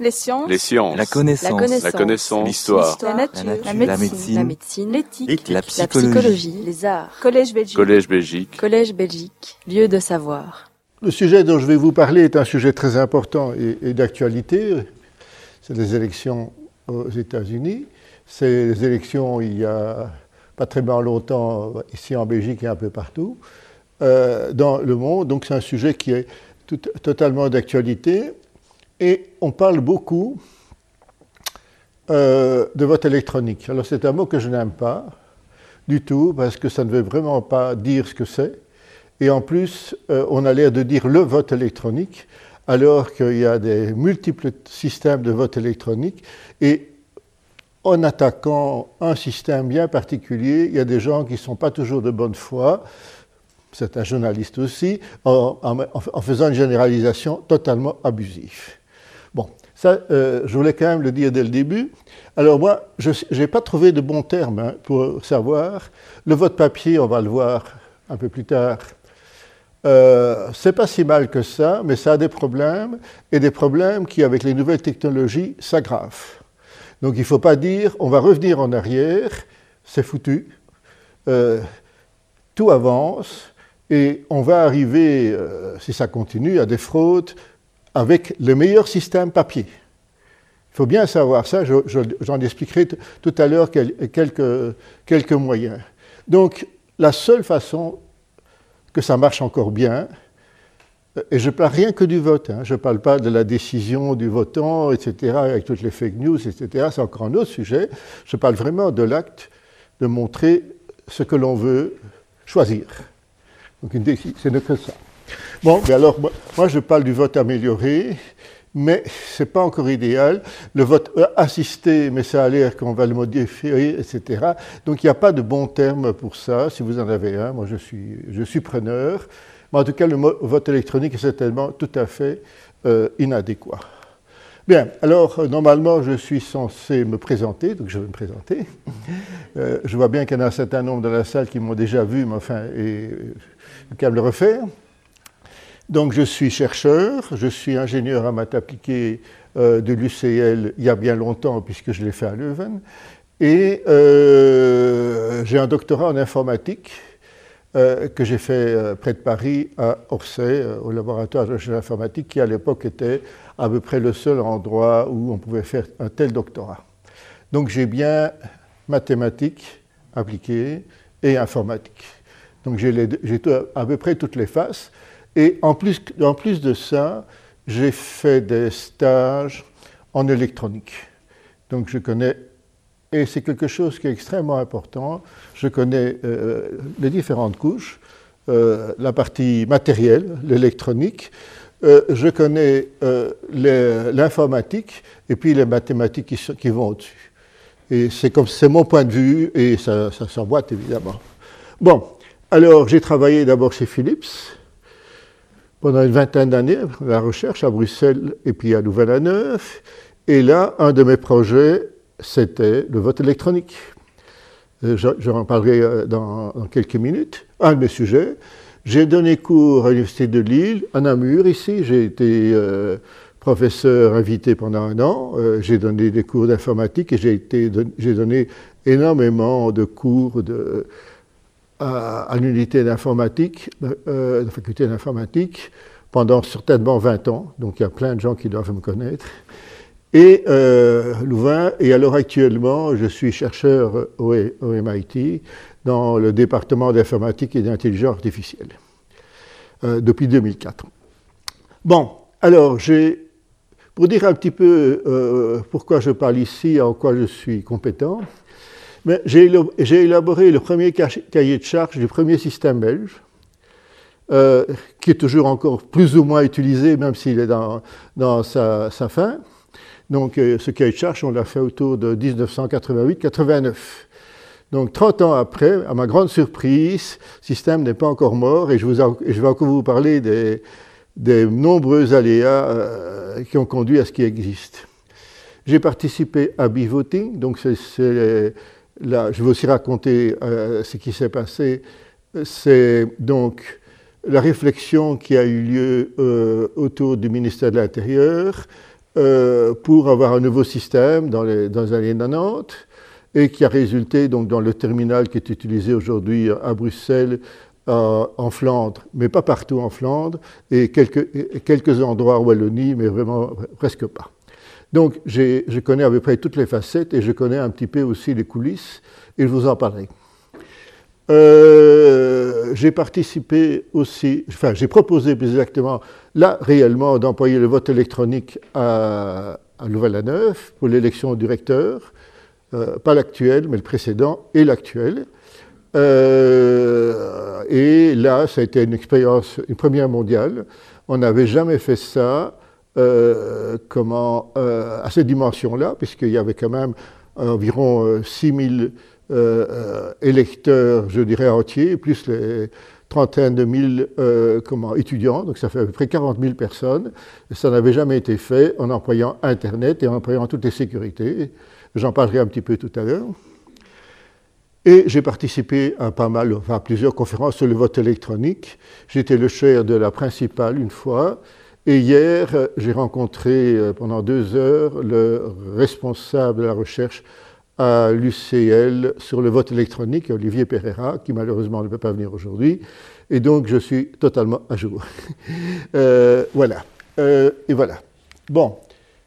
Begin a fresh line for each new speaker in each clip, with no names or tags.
Les sciences.
Les sciences.
La connaissance.
La connaissance.
La. L'histoire.
La nature.
La nature.
La
La
médecine. La. L'éthique.
La
La
psychologie.
psychologie. Les arts. Collège Belgique.
Collège Belgique.
Collège Belgique. Lieu de savoir.
Le sujet dont je vais vous parler est un sujet très important et, et d'actualité. C'est les élections aux États-Unis. C'est les élections il y a pas très bien longtemps ici en Belgique et un peu partout euh, dans le monde. Donc c'est un sujet qui est tout- totalement d'actualité. Et on parle beaucoup euh, de vote électronique. Alors c'est un mot que je n'aime pas du tout parce que ça ne veut vraiment pas dire ce que c'est. Et en plus, euh, on a l'air de dire le vote électronique, alors qu'il y a des multiples systèmes de vote électronique. Et en attaquant un système bien particulier, il y a des gens qui ne sont pas toujours de bonne foi, certains journalistes aussi, en, en- en faisant une généralisation totalement abusive. Ça, euh, je voulais quand même le dire dès le début. Alors moi, je n'ai pas trouvé de bons termes hein, pour savoir. Le vote papier, on va le voir un peu plus tard, euh, c'est pas si mal que ça, mais ça a des problèmes, et des problèmes qui, avec les nouvelles technologies, s'aggravent. Donc il ne faut pas dire, on va revenir en arrière, c'est foutu, Euh, tout avance, et on va arriver, euh, si ça continue, à des fraudes avec le meilleur système papier. Il faut bien savoir ça, je- je- j'en expliquerai tout à l'heure quel- quelques, quelques moyens. Donc la seule façon que ça marche encore bien, euh, et je ne parle rien que du vote, hein, je ne parle pas de la décision du votant, etc., avec toutes les fake news, etc., c'est encore un autre sujet, je parle vraiment de l'acte de montrer ce que l'on veut choisir. Donc c'est que ça. Bon, mais alors moi, moi, je parle du vote amélioré, mais ce n'est pas encore idéal. Le vote euh, assisté, mais ça a l'air qu'on va le modifier, etc. Donc il n'y a pas de bon terme pour ça. Si vous en avez un, moi je suis, je suis preneur. Mais en tout cas, le vote électronique est certainement tout à fait euh, inadéquat. Bien, alors euh, normalement je suis censé me présenter, donc je vais me présenter. Je vois bien qu'il y en a un certain nombre dans la salle qui m'ont déjà vu, mais enfin, et, qu'à me le refaire. Donc je suis chercheur, je suis ingénieur en maths appliquées euh, de l'UCL il y a bien longtemps puisque je l'ai fait à Leuven. Et euh, j'ai un doctorat en informatique euh, que j'ai fait euh, près de Paris à Orsay, au laboratoire de recherche informatique qui à l'époque était à peu près le seul endroit où on pouvait faire un tel doctorat. Donc j'ai bien mathématiques appliquées et informatique. Donc j'ai à peu près toutes les faces. Et en plus, en plus de ça, j'ai fait des stages en électronique. Donc je connais, et c'est quelque chose qui est extrêmement important, je connais euh, les différentes couches, euh, la partie matérielle, l'électronique, euh, je connais euh, l'informatique et puis les mathématiques qui, vont au-dessus. Et c'est mon point de vue et ça, ça s'emboîte évidemment. Bon, alors j'ai travaillé d'abord chez Philips pendant une vingtaine d'années, la recherche à Bruxelles et puis à Louvain-la-Neuve. Et là, un de mes projets, c'était le vote électronique. Euh, Je, je en parlerai euh, dans, quelques minutes. Un de mes sujets. J'ai donné cours à l'Université de Lille, à Namur ici. J'ai été euh, professeur invité pendant un an. J'ai donné des cours d'informatique et j'ai donné énormément de cours de, à, l'unité d'informatique, euh, la faculté d'informatique, pendant certainement 20 ans. Donc il y a plein de gens qui doivent me connaître. Et euh, Louvain, et alors actuellement, je suis chercheur au, MIT dans le département d'informatique et d'intelligence artificielle euh, depuis 2004. Bon, alors pour dire un petit peu euh, pourquoi je parle ici, en quoi je suis compétent, mais j'ai élaboré le premier ca- cahier de charge du premier système belge, euh, qui est toujours encore plus ou moins utilisé, même s'il est dans, sa, fin. Donc, euh, ce cahier de charge, on l'a fait autour de 1988-89. Donc, 30 ans après, à ma grande surprise, le système n'est pas encore mort et je, vais encore vous parler des, nombreux aléas euh, qui ont conduit à ce qui existe. J'ai participé à Bivoting, donc c'est je vais aussi raconter euh, ce qui s'est passé. C'est donc la réflexion qui a eu lieu euh, autour du ministère de l'Intérieur pour avoir un nouveau système dans les, dans années 90 et qui a résulté donc dans le terminal qui est utilisé aujourd'hui à Bruxelles, en Flandre, mais pas partout en Flandre, et quelques, quelques endroits en Wallonie, mais vraiment presque pas. Donc je connais à peu près toutes les facettes et je connais un petit peu aussi les coulisses, et je vous en parlerai. Euh, j'ai participé aussi, enfin j'ai proposé plus exactement, là réellement, d'employer le vote électronique à, à Louvain-la-Neuve pour l'élection du recteur. Euh, pas l'actuel, mais le précédent et l'actuel. Euh, et là, ça a été une expérience, une première mondiale. On n'avait jamais fait ça euh, comment, à cette dimension-là, puisqu'il y avait quand même environ 6000 électeurs, je dirais, entiers, plus les trentaine de mille comment, étudiants, donc ça fait à peu près 40 000 personnes. ça n'avait jamais été fait en employant Internet et en employant toutes les sécurités. J'en parlerai un petit peu tout à l'heure. Et j'ai participé à pas mal, enfin à plusieurs conférences sur le vote électronique. J'étais le chair de la principale une fois. Et hier, j'ai rencontré euh, pendant deux heures le responsable de la recherche à l'UCL sur le vote électronique, Olivier Pereira, qui malheureusement ne peut pas venir aujourd'hui. Et donc, je suis totalement à jour. euh, voilà. Euh, et voilà. Bon.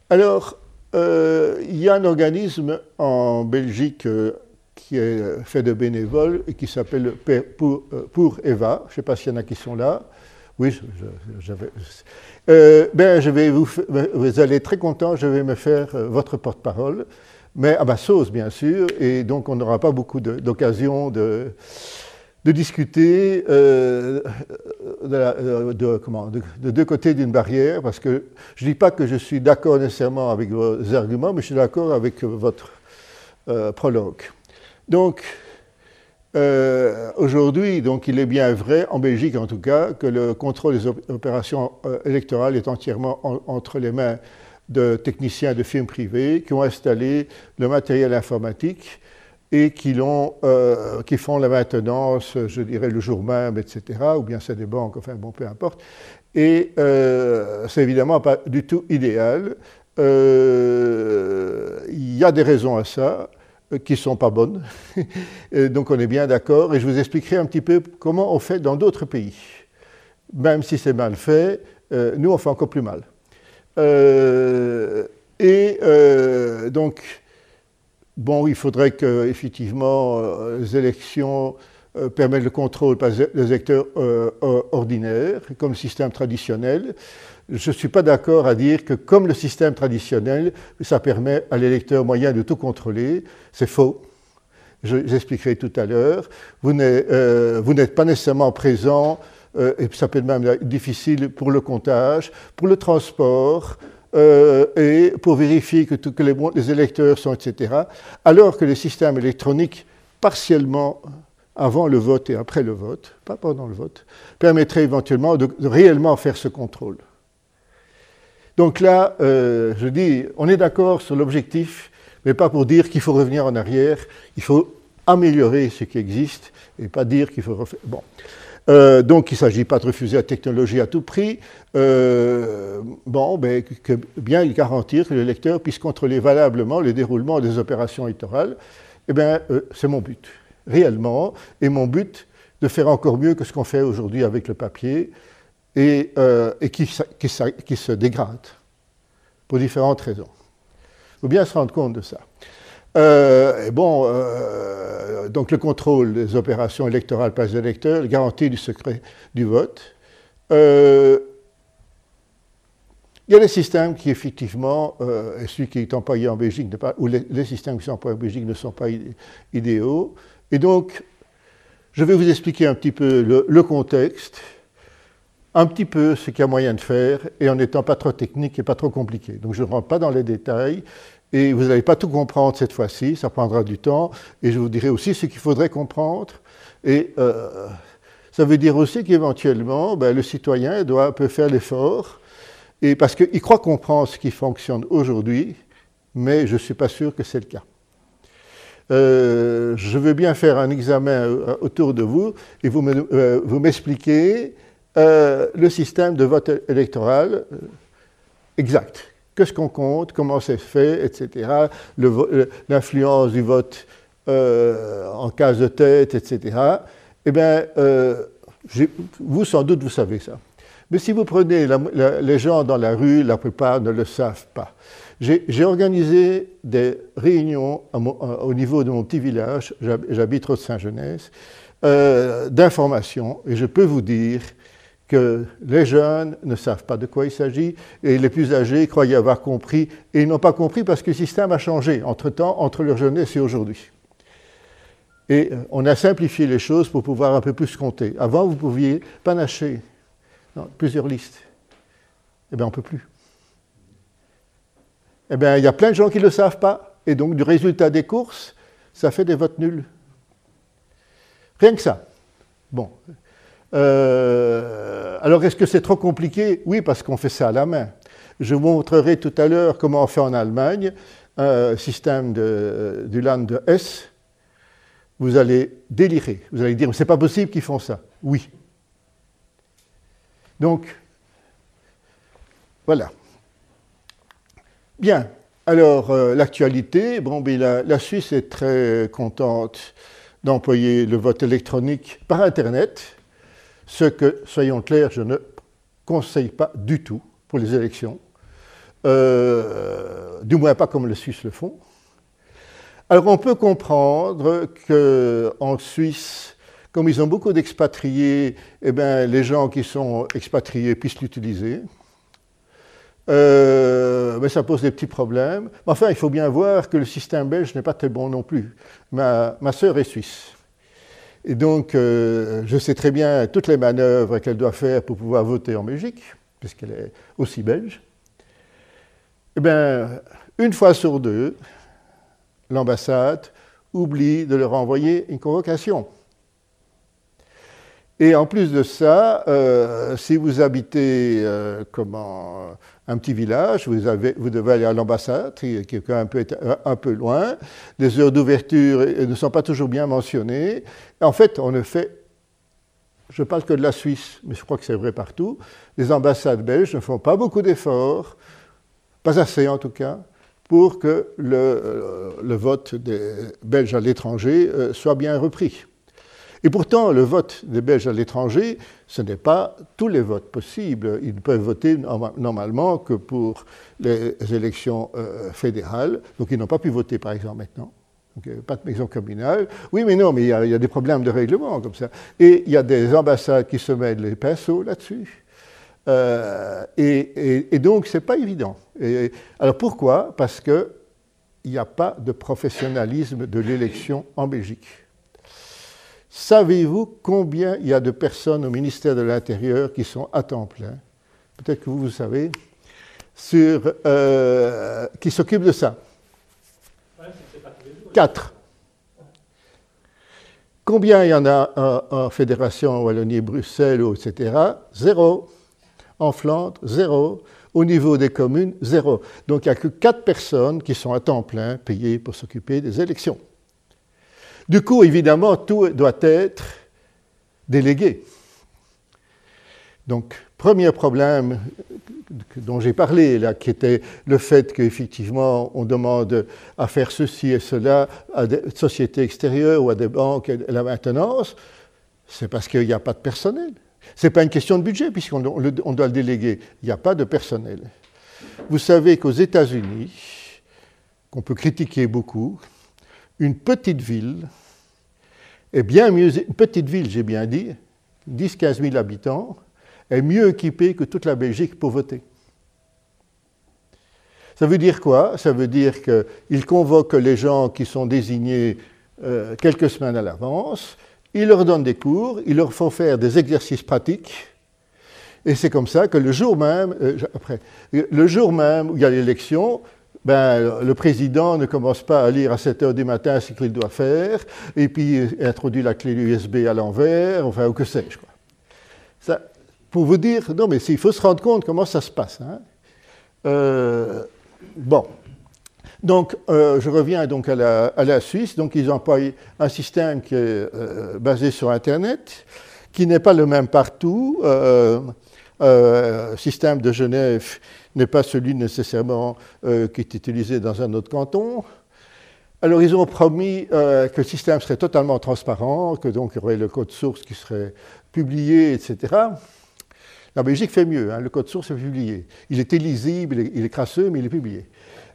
Alors, euh, il y a un organisme en Belgique euh, qui est fait de bénévoles et qui s'appelle pour, euh, pour, Eva. Je ne sais pas s'il y en a qui sont là. Oui, ben, je vais vous, vous allez très content, je vais me faire votre porte-parole, mais à ma sauce, bien sûr, et donc on n'aura pas beaucoup d'occasions de, discuter euh, de, comment, de, deux côtés d'une barrière, parce que je ne dis pas que je suis d'accord nécessairement avec vos arguments, mais je suis d'accord avec votre euh, prologue. Donc, euh, aujourd'hui, donc, il est bien vrai, en Belgique en tout cas, que le contrôle des opérations électorales est entièrement entre les mains de techniciens de firmes privées qui ont installé le matériel informatique et qui, euh, qui, font la maintenance, je dirais, le jour même, etc., ou bien c'est des banques, enfin bon, peu importe. Et euh, c'est évidemment pas du tout idéal. Euh, il y a des raisons à ça euh, qui ne sont pas bonnes. donc on est bien d'accord, et je vous expliquerai un petit peu comment on fait dans d'autres pays. Même si c'est mal fait, nous on fait encore plus mal. et donc, Bon, il faudrait que, effectivement, euh, les élections euh, permettent le contrôle par les électeurs euh, ordinaires, comme le système traditionnel. Je ne suis pas d'accord à dire que, comme le système traditionnel, ça permet à l'électeur moyen de tout contrôler. C'est faux. J'expliquerai tout à l'heure. Vous n'êtes pas nécessairement présent, et ça peut être même difficile pour le comptage, pour le transport, euh, et pour vérifier que, les, les, électeurs sont, etc., alors que les systèmes électroniques, partiellement avant le vote et après le vote, pas pendant le vote, permettraient éventuellement de, réellement faire ce contrôle. Donc là, euh, je dis, on est d'accord sur l'objectif, mais pas pour dire qu'il faut revenir en arrière, il faut améliorer ce qui existe et pas dire qu'il faut refaire. Bon. Euh, donc il ne s'agit pas de refuser la technologie à tout prix, euh, bon, ben, que bien garantir que le lecteur puisse contrôler valablement le déroulement des opérations électorales. Eh bien, c'est mon but, réellement, et mon but de faire encore mieux que ce qu'on fait aujourd'hui avec le papier et, et qui, se dégrade pour différentes raisons. Il faut bien se rendre compte de ça. Euh, bon, euh, donc le contrôle des opérations électorales par les électeurs, la garantie du secret du vote. Euh, il y a des systèmes qui, effectivement, et celui qui est employé en Belgique, ou les, systèmes qui sont employés en Belgique ne sont pas idéaux. Et donc, je vais vous expliquer un petit peu le contexte, un petit peu ce qu'il y a moyen de faire, et en n'étant pas trop technique et pas trop compliqué. Donc, je ne rentre pas dans les détails, et vous n'allez pas tout comprendre cette fois-ci, ça prendra du temps. Et je vous dirai aussi ce qu'il faudrait comprendre. Et euh, ça veut dire aussi qu'éventuellement, ben, le citoyen doit, faire l'effort, et parce qu'il croit comprendre ce qui fonctionne aujourd'hui, mais je ne suis pas sûr que c'est le cas. Euh, je veux bien faire un examen euh, autour de vous et vous m'expliquez le système de vote électoral exact Qu'est-ce qu'on compte? Comment c'est fait? Etc. L'influence du vote euh, en case de tête, etc. Eh bien, euh, vous, sans doute, vous savez ça. Mais si vous prenez les gens dans la rue, la plupart ne le savent pas. J'ai organisé des réunions au niveau de mon petit village, j'habite au Saint-Genès, euh, d'information, et je peux vous dire que les jeunes ne savent pas de quoi il s'agit, et les plus âgés croyaient avoir compris, et ils n'ont pas compris parce que le système a changé entre-temps, entre leur jeunesse et aujourd'hui. Et euh, on a simplifié les choses pour pouvoir un peu plus compter. Avant, vous pouviez panacher plusieurs listes. Eh bien, on ne peut plus. Eh bien, il y a plein de gens qui ne le savent pas. Et donc, du résultat des courses, ça fait des votes nuls. Rien que ça. Bon. Euh, alors, est-ce que c'est trop compliqué? Oui, parce qu'on fait ça à la main. Je vous montrerai tout à l'heure comment on fait en Allemagne un système du Land de S vous allez délirer. Vous allez dire, c'est pas possible qu'ils font ça. Oui. Donc, voilà. Bien. Alors, euh, l'actualité, ben, la, Suisse est très contente d'employer le vote électronique par Internet, ce que, soyons clairs, je ne conseille pas du tout pour les élections, euh, du moins pas comme les Suisses le font. Alors on peut comprendre qu'en Suisse, comme ils ont beaucoup d'expatriés, eh bien, les gens qui sont expatriés puissent l'utiliser. Euh, mais ça pose des petits problèmes. Enfin, il faut bien voir que le système belge n'est pas très bon non plus. Ma, ma sœur est suisse. Et donc, euh, je sais très bien toutes les manœuvres qu'elle doit faire pour pouvoir voter en Belgique, puisqu'elle est aussi belge. Eh bien, une fois sur deux, l'ambassade oublie de leur envoyer une convocation. Et en plus de ça, euh, si vous habitez euh, comment, un petit village, vous, devez aller à l'ambassade, qui est quand même un peu, loin. Les heures d'ouverture ne sont pas toujours bien mentionnées. En fait, on ne fait, je parle que de la Suisse, mais je crois que c'est vrai partout, les ambassades belges ne font pas beaucoup d'efforts, pas assez en tout cas, pour que le, euh, vote des Belges à l'étranger euh, soit bien repris. Et pourtant, le vote des Belges à l'étranger, ce n'est pas tous les votes possibles. Ils ne peuvent voter normalement que pour les élections euh, fédérales. Donc ils n'ont pas pu voter, par exemple, maintenant. Pas de maison communale. Oui, mais non, mais il y, a, des problèmes de règlement comme ça. Et il y a des ambassades qui se mettent les pinceaux là-dessus. Euh, et, donc, ce n'est pas évident. alors pourquoi? Parce qu'il n'y a pas de professionnalisme de l'élection en Belgique. Savez-vous combien il y a de personnes au ministère de l'Intérieur qui sont à temps plein? Peut-être que vous, vous savez, euh, qui s'occupent de ça Quatre. Combien il y en a en, en Fédération Wallonie-Bruxelles, etc. Zéro. En Flandre, zéro. Au niveau des communes, zéro. Donc il n'y a que quatre personnes qui sont à temps plein payées pour s'occuper des élections. Du coup, évidemment, tout doit être délégué. Donc, premier problème dont j'ai parlé, là, qui était le fait qu'effectivement, on demande à faire ceci et cela à des sociétés extérieures ou à des banques et la maintenance, c'est parce qu'il n'y a pas de personnel. Ce n'est pas une question de budget, puisqu'on doit le déléguer. Il n'y a pas de personnel. Vous savez qu'aux États-Unis, qu'on peut critiquer beaucoup, une petite ville est bien mieux, une petite ville, j'ai bien dit, 10-15 000 habitants, est mieux équipée que toute la Belgique pour voter. Ça veut dire quoi? Ça veut dire qu'ils convoquent les gens qui sont désignés euh, quelques semaines à l'avance, il leur donne des cours, il leur font faire des exercices pratiques, et c'est comme ça que le jour même, euh, après, le jour même où il y a l'élection, ben, le président ne commence pas à lire à 7 heures du matin ce qu'il doit faire, et puis introduit la clé USB à l'envers, enfin, ou que sais-je. Ça, pour vous dire, non, mais il faut se rendre compte comment ça se passe. Hein. Euh, bon, donc, euh, je reviens donc à la, Suisse. Donc, ils emploient un système qui est euh, basé sur Internet, qui n'est pas le même partout. Système de Genève n'est pas celui nécessairement euh, qui est utilisé dans un autre canton. Alors ils ont promis euh, que le système serait totalement transparent, que donc il y aurait le code source qui serait publié, etc. La Belgique fait mieux, hein, le code source est publié. Il est illisible, il est, crasseux, mais il est publié.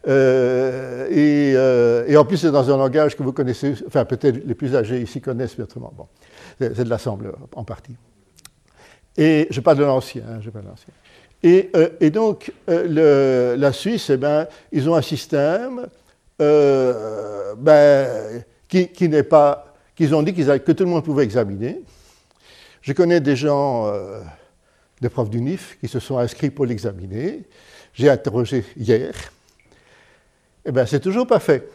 et, en plus, c'est dans un langage que vous connaissez, enfin peut-être les plus âgés ici connaissent autrement. Bon, c'est de l'assembleur en partie. Et je parle de l'ancien. Hein, et, euh, et, donc, euh, la Suisse, eh ben, ils ont un système euh, ben, qui, n'est pas. qu'ils ont dit que tout le monde pouvait examiner. Je connais des gens, des profs du NIF, qui se sont inscrits pour l'examiner. J'ai interrogé hier. Eh bien, c'est toujours pas fait.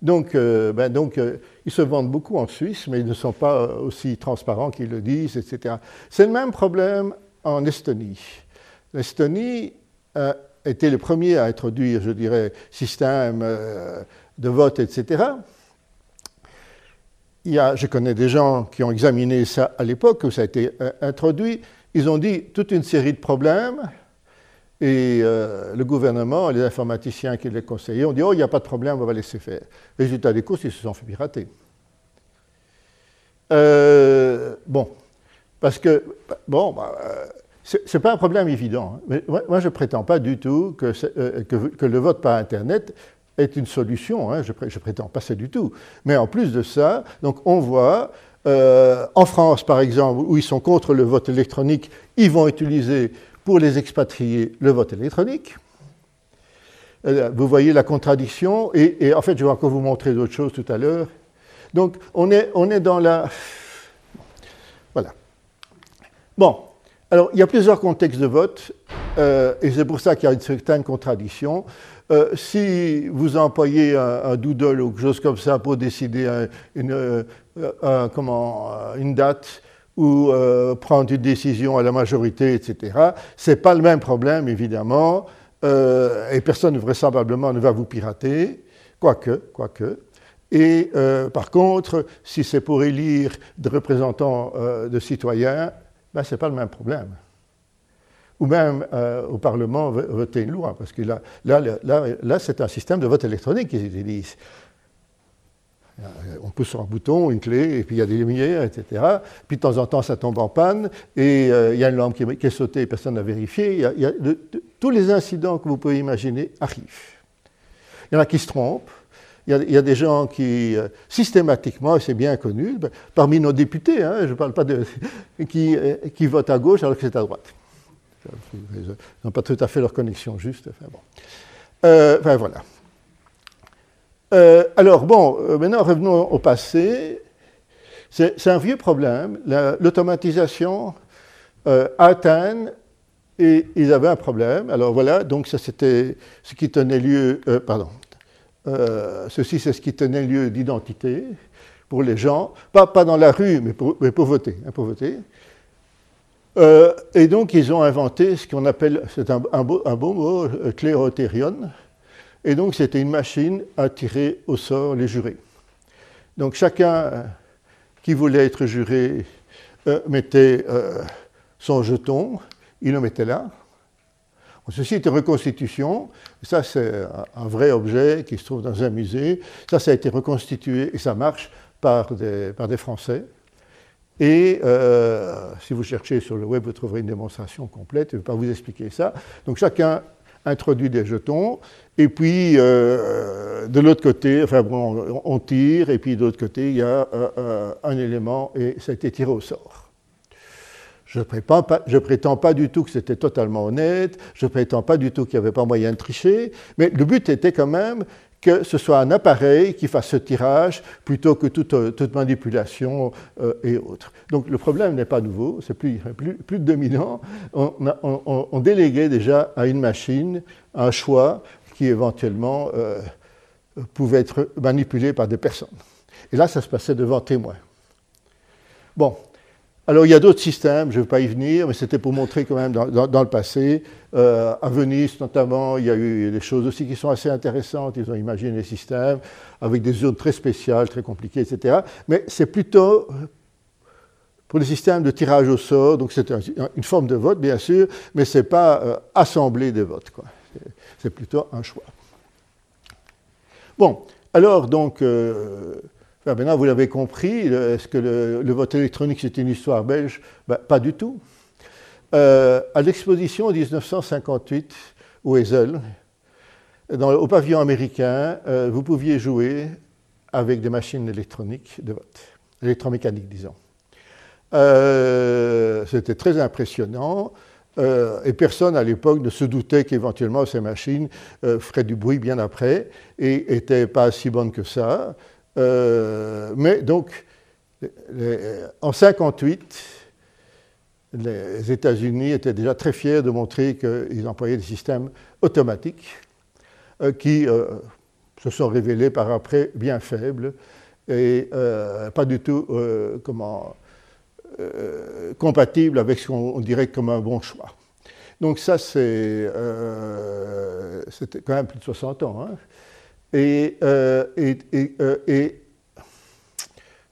Donc, ben donc ils se vendent beaucoup en Suisse, mais ils ne sont pas aussi transparents qu'ils le disent, etc. C'est le même problème en Estonie. L'Estonie a été le premier à introduire, je dirais, système euh, de vote, etc. Il y a, je connais des gens qui ont examiné ça à l'époque où ça a été introduit. Ils ont dit toute une série de problèmes et euh, le gouvernement, les informaticiens qui les conseillaient ont dit Oh, il n'y a pas de problème, on va laisser faire. Résultat des courses, ils se sont fait pirater. Euh, bon, parce que, bon, bah, euh, ce n'est pas un problème évident. Hein. Mais moi, je ne prétends pas du tout que, que, le vote par Internet est une solution. Hein. je, ne prétends pas ça du tout. Mais en plus de ça, donc on voit en France, par exemple, où ils sont contre le vote électronique, ils vont utiliser pour les expatriés le vote électronique. Euh, vous voyez la contradiction, et, en fait, je vais encore vous montrer d'autres choses tout à l'heure. Donc, on est, on est dans la. Voilà. Bon, alors, il y a plusieurs contextes de vote, euh, et c'est pour ça qu'il y a une certaine contradiction. Euh, si vous employez un, doodle ou quelque chose comme ça pour décider une, comment, une date, ou euh, prendre une décision à la majorité, etc. Ce n'est pas le même problème, évidemment, euh, et personne vraisemblablement ne va vous pirater, quoique, quoique. Et euh, par contre, si c'est pour élire des représentants de citoyens, ben, ce n'est pas le même problème. Ou même au Parlement voter une loi, parce que là, là, là, là c'est un système de vote électronique qu'ils utilisent. Euh, on pousse sur un bouton, une clé, et puis il y a des lumières, etc. Puis de temps en temps, ça tombe en panne, et euh, il y a une lampe qui est, sautée personne n'a vérifié. Il y a, tous les incidents que vous pouvez imaginer arrivent. Il y en a qui se trompent. Il y a, des gens qui, euh, systématiquement, et c'est bien connu, ben, parmi nos députés, hein, je ne parle pas de. Qui, qui, votent à gauche alors que c'est à droite. Ils n'ont pas tout à fait leur connexion juste. Enfin, bon. enfin voilà. Euh, alors, bon, euh, maintenant revenons au passé. C'est un vieux problème. L'automatisation euh, Athènes, et ils avaient un problème. Alors voilà, donc ça c'était ce qui tenait lieu, pardon, ceci c'est ce qui tenait lieu d'identité pour les gens, pas, dans la rue, mais pour, voter. Hein, voter. et donc ils ont inventé ce qu'on appelle, c'est un, beau, mot, clérothérion, et donc, c'était une machine à tirer au sort les jurés. Donc, chacun euh, qui voulait être juré euh, mettait euh, son jeton, il le mettait là. Ceci est une reconstitution. Ça, c'est un vrai objet qui se trouve dans un musée. Ça, ça a été reconstitué et ça marche par des, par des Français. Et si vous cherchez sur le web, vous trouverez une démonstration complète. Je ne vais pas vous expliquer ça. Donc chacun introduit des jetons, et puis euh, de l'autre côté, enfin bon, on tire, et puis de l'autre côté, il y a euh, euh, un élément, et ça a été tiré au sort. Je ne prétends, pas, du tout que c'était totalement honnête, je ne prétends pas du tout qu'il n'y avait pas moyen de tricher, mais le but était quand même que ce soit un appareil qui fasse ce tirage plutôt que toute, euh, manipulation euh, et autres. Donc le problème n'est pas nouveau, c'est plus, de 2000 ans. On, déléguait déjà à une machine un choix qui éventuellement euh, pouvait être manipulé par des personnes. Et là, ça se passait devant témoins. Bon, alors il y a d'autres systèmes, je ne vais pas y venir, mais c'était pour montrer quand même dans, le passé. Euh, à Venise notamment, il y a eu des choses aussi qui sont assez intéressantes. Ils ont imaginé des systèmes avec des zones très spéciales, très compliquées, etc. Mais c'est plutôt pour le système de tirage au sort. Donc c'est une forme de vote, bien sûr, mais ce n'est pas euh, assemblée de votes. C'est plutôt un choix. Bon, alors donc, euh, maintenant vous l'avez compris, est-ce que le, vote électronique c'est une histoire belge? Ben, Pas du tout. Euh, à l'exposition en 1958 au Ezel, au pavillon américain, vous pouviez jouer avec des machines électroniques de vote, électromécaniques disons. Euh, c'était très impressionnant. Euh, et personne à l'époque ne se doutait qu'éventuellement ces machines euh, feraient du bruit bien après et n'étaient pas si bonnes que ça. Mais donc, en 1958, les États-Unis étaient déjà très fiers de montrer qu'ils employaient des systèmes automatiques qui se sont révélés par après bien faibles et pas du tout comment euh, compatible avec ce qu'on dirait comme un bon choix. Donc ça, c'est, euh, c'était quand même plus de 60 ans. Hein. Euh, et, et,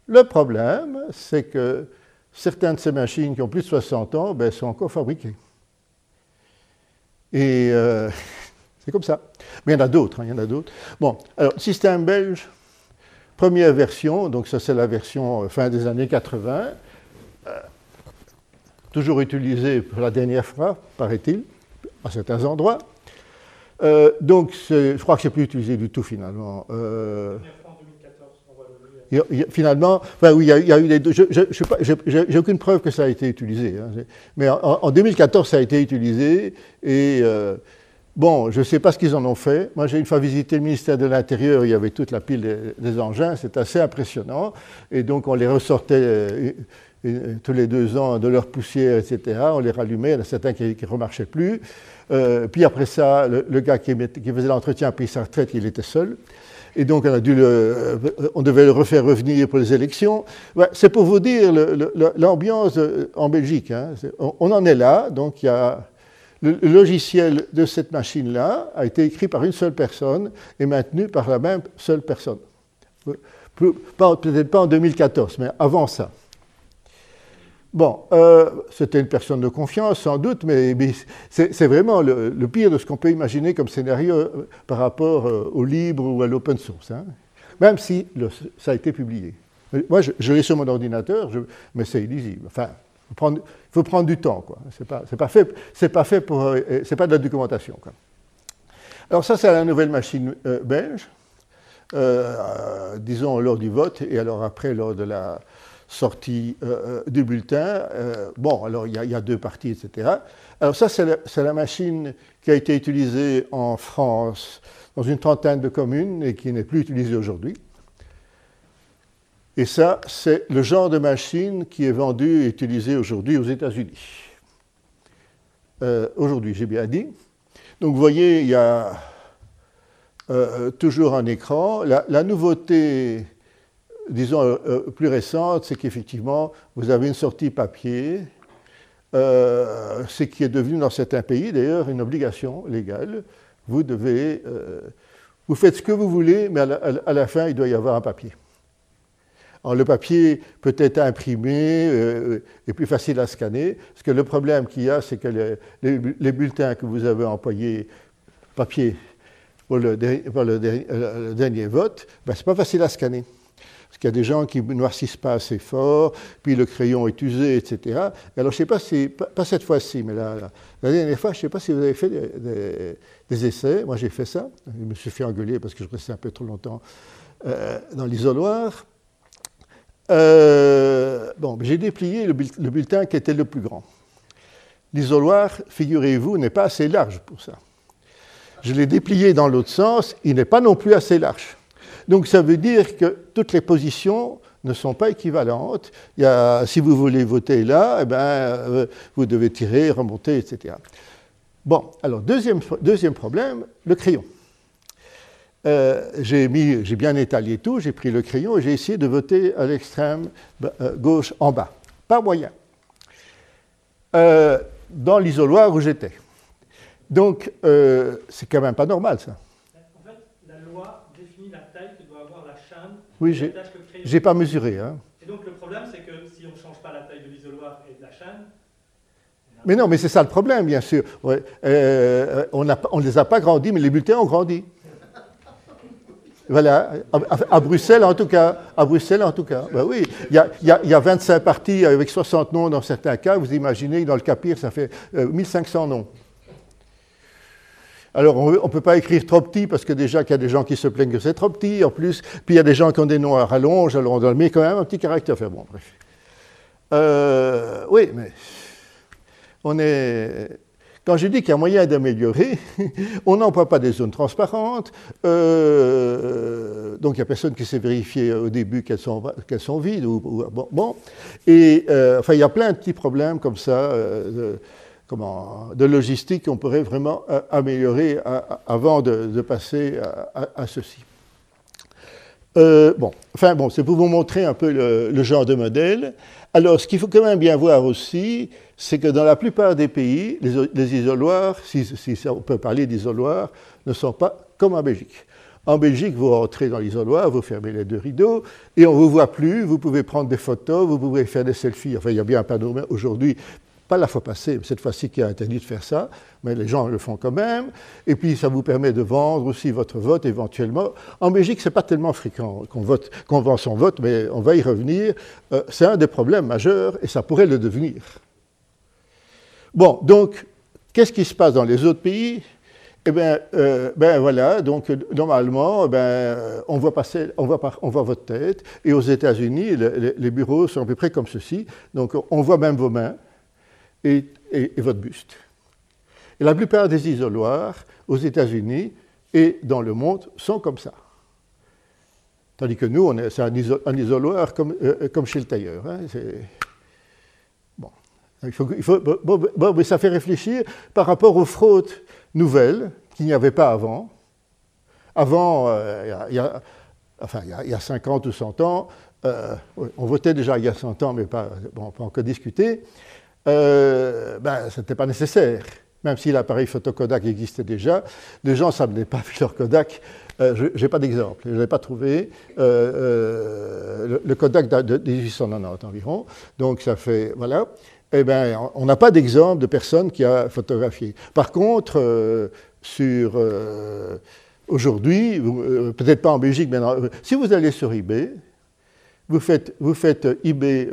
le problème, c'est que certaines de ces machines qui ont plus de 60 ans ben, sont encore fabriquées. Et c'est comme ça. Mais il y en a d'autres, hein, il y en a d'autres. Bon, alors, système belge, première version, donc ça c'est la version fin des années 80 toujours utilisé pour la dernière fois, paraît-il, à certains endroits. Euh, donc, je crois que c'est plus utilisé du tout finalement. Euh, finalement, oui, il y, a, eu des Je n'ai aucune preuve que ça a été utilisé. Hein, mais en, 2014, ça a été utilisé. Et euh, bon, je ne sais pas ce qu'ils en ont fait. Moi, j'ai une fois visité le ministère de l'Intérieur, il y avait toute la pile des, des engins. C'est assez impressionnant. Et donc, on les ressortait tous les deux ans de leur poussière, etc. On les rallumait, il y en a certains qui ne remarchaient plus. Euh, puis après ça, le, gars qui, faisait l'entretien a pris sa retraite, il était seul. Et donc on, a dû euh, on devait le refaire revenir pour les élections. c'est pour vous dire l'ambiance en Belgique. Hein. On, en est là, donc il y a le logiciel de cette machine-là a été écrit par une seule personne et maintenu par la même seule personne. Peut-être pas en 2014, mais avant ça. Bon, euh, c'était une personne de confiance, sans doute, mais, c'est vraiment le, pire de ce qu'on peut imaginer comme scénario euh, par rapport euh, au libre ou à l'open source, hein. même si ça a été publié. Moi, je, l'ai sur mon ordinateur, mais c'est illisible. Enfin, il faut prendre du temps, quoi. C'est pas, pas pour, c'est pas de la documentation. Alors ça, c'est la nouvelle machine belge, disons lors du vote et alors après lors de la sortie euh, euh, du bulletin. Euh, bon, alors il y, a deux parties, etc. Alors ça, c'est la, machine qui a été utilisée en France dans une trentaine de communes et qui n'est plus utilisée aujourd'hui. Et ça, c'est le genre de machine qui est vendue et utilisée aujourd'hui aux États-Unis. aujourd'hui, j'ai bien dit. Donc vous voyez, il y a toujours un écran. la nouveauté disons, euh, euh, plus récente, c'est qu'effectivement, vous avez une sortie papier, euh, ce qui est devenu dans certains pays d'ailleurs une obligation légale. Vous devez, vous faites ce que vous voulez, mais à la, fin, il doit y avoir un papier. Alors, le papier peut être imprimé et plus facile à scanner, parce que le problème qu'il y a, c'est que les, bulletins que vous avez employés papier pour le, dernier vote, ben, ce n'est pas facile à scanner. Parce qu'il y a des gens qui noircissent pas assez fort, puis le crayon est usé, etc. Alors, je ne sais pas si, pas, cette fois-ci, mais la, dernière fois, je ne sais pas si vous avez fait des, essais. Moi, j'ai fait ça. Je me suis fait engueuler parce que je restais un peu trop longtemps euh, dans l'isoloir. Euh, bon, j'ai déplié le bulletin qui était le plus grand. L'isoloir, figurez-vous, n'est pas assez large pour ça. Je l'ai déplié dans l'autre sens, il n'est pas non plus assez large. Donc ça veut dire que toutes les positions ne sont pas équivalentes. Il y a, si vous voulez voter là, eh ben, euh, vous devez tirer, remonter, etc. Bon, alors deuxième, deuxième problème, le crayon. Euh, j'ai, bien étalé tout, j'ai pris le crayon et j'ai essayé de voter à l'extrême bah, euh, gauche en bas. Pas moyen. dans l'isoloir où j'étais. Donc, c'est quand même pas normal ça.
la chaîne.
Oui, j'ai n'ai pas mesuré. Hein.
Et donc le problème, c'est que si on ne change pas la taille de
Mais non, mais c'est ça le problème, bien sûr. Euh, on ne les a pas grandis, mais les bulletins ont grandi. Voilà, à, Bruxelles en tout cas. À Bruxelles en tout cas. Ben oui, il y, a, 25 partis avec 60 noms dans certains cas. Vous imaginez, dans le Capir, ça fait 1500 euh, noms. Alors, on ne peut pas écrire trop petit parce que déjà qu'il y a des gens qui se plaignent que c'est trop petit en plus. Puis il y a des gens qui ont des noms à rallonge, alors on doit mettre quand même un petit caractère. Enfin bon, bref. Euh, oui, mais on est. Quand je dis qu'il y a moyen d'améliorer, on n'emploie pas des zones transparentes, euh, donc il n'y a personne qui s'est vérifié au début qu'elles sont, qu'elles sont vides. Ou, bon, Et euh, enfin, il y a plein de petits problèmes comme ça comment, de logistique qu'on pourrait vraiment euh, améliorer avant de, passer à, ceci. Euh, bon, enfin bon, c'est pour vous montrer un peu le, genre de modèle. Alors, ce qu'il faut quand même bien voir aussi, c'est que dans la plupart des pays, les, isoloirs, si, si, on peut parler d'isoloirs, ne sont pas comme en Belgique. En Belgique, vous rentrez dans l'isoloir, vous fermez les deux rideaux et on ne vous voit plus. Vous pouvez prendre des photos, vous pouvez faire des selfies. Enfin, il y a bien un panorama aujourd'hui pas la fois passée, cette fois-ci qui a interdit de faire ça, mais les gens le font quand même. Et puis ça vous permet de vendre aussi votre vote éventuellement. En Belgique, c'est pas tellement fréquent qu'on vote, qu'on vend son vote, mais on va y revenir. Euh, c'est un des problèmes majeurs et ça pourrait le devenir. Bon, donc, qu'est-ce qui se passe dans les autres pays? Eh bien, euh, ben voilà, donc normalement, ben, on, voit passer, on, voit on voit votre tête, et aux États-Unis, les bureaux sont à peu près comme ceci, donc on voit même vos mains, et, votre buste. Et la plupart des isoloirs aux États-Unis et dans le monde sont comme ça. Tandis que nous, c'est un, isoloir comme, euh, comme, chez le tailleur. Hein, bon. Ça fait réfléchir par rapport aux fraudes nouvelles qu'il n'y avait pas avant. Avant, euh, il, y a, enfin, il, y a, 50 ou 100 ans, euh, on votait déjà il y a 100 ans, mais pas, bon, pas encore discuté, euh, ben, ce n'était pas nécessaire. Même si l'appareil photo Kodak existait déjà, les gens ne savaient pas vu leur Kodak. Euh, je n'ai pas d'exemple, je ne l'ai pas trouvé. Euh, le, Kodak date de 1890 environ, donc ça fait. Voilà. Eh bien, on n'a pas d'exemple de personne qui a photographié. Par contre, sur. Aujourd'hui, peut-être pas en Belgique, mais si vous allez sur eBay, vous faites, vous faites eBay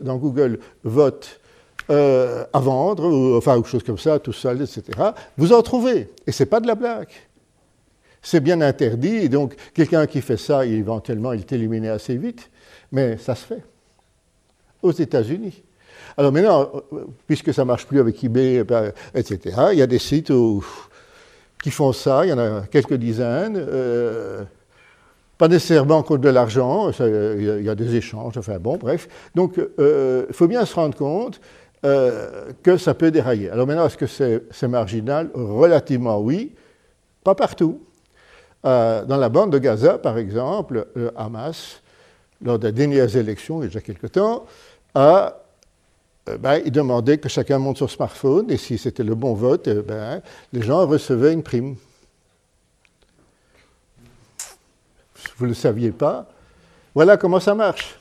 dans Google vote euh, à vendre, ou, enfin, ou chose comme ça, tout seul, etc., vous en trouvez. Et ce n'est pas de la blague. C'est bien interdit, donc quelqu'un qui fait ça, éventuellement, il est éliminé assez vite, mais ça se fait. Aux États-Unis. Alors maintenant, puisque ça ne marche plus avec eBay, eh ben, etc., il y a des sites qui font ça, il y en a quelques dizaines. Euh, pas nécessairement contre de l'argent, il y, a des échanges, enfin bon, bref. Donc, euh, il faut bien se rendre compte euh, que ça peut dérailler. Alors maintenant, est-ce que c'est marginal? Relativement oui, pas partout. Euh, dans la bande de Gaza, par exemple, le Hamas, lors des dernières élections, il y a déjà quelque temps, a euh, ben, il demandait que chacun monte son smartphone et si c'était le bon vote, eh ben, les gens recevaient une prime. Vous ne le saviez pas? Voilà comment ça marche.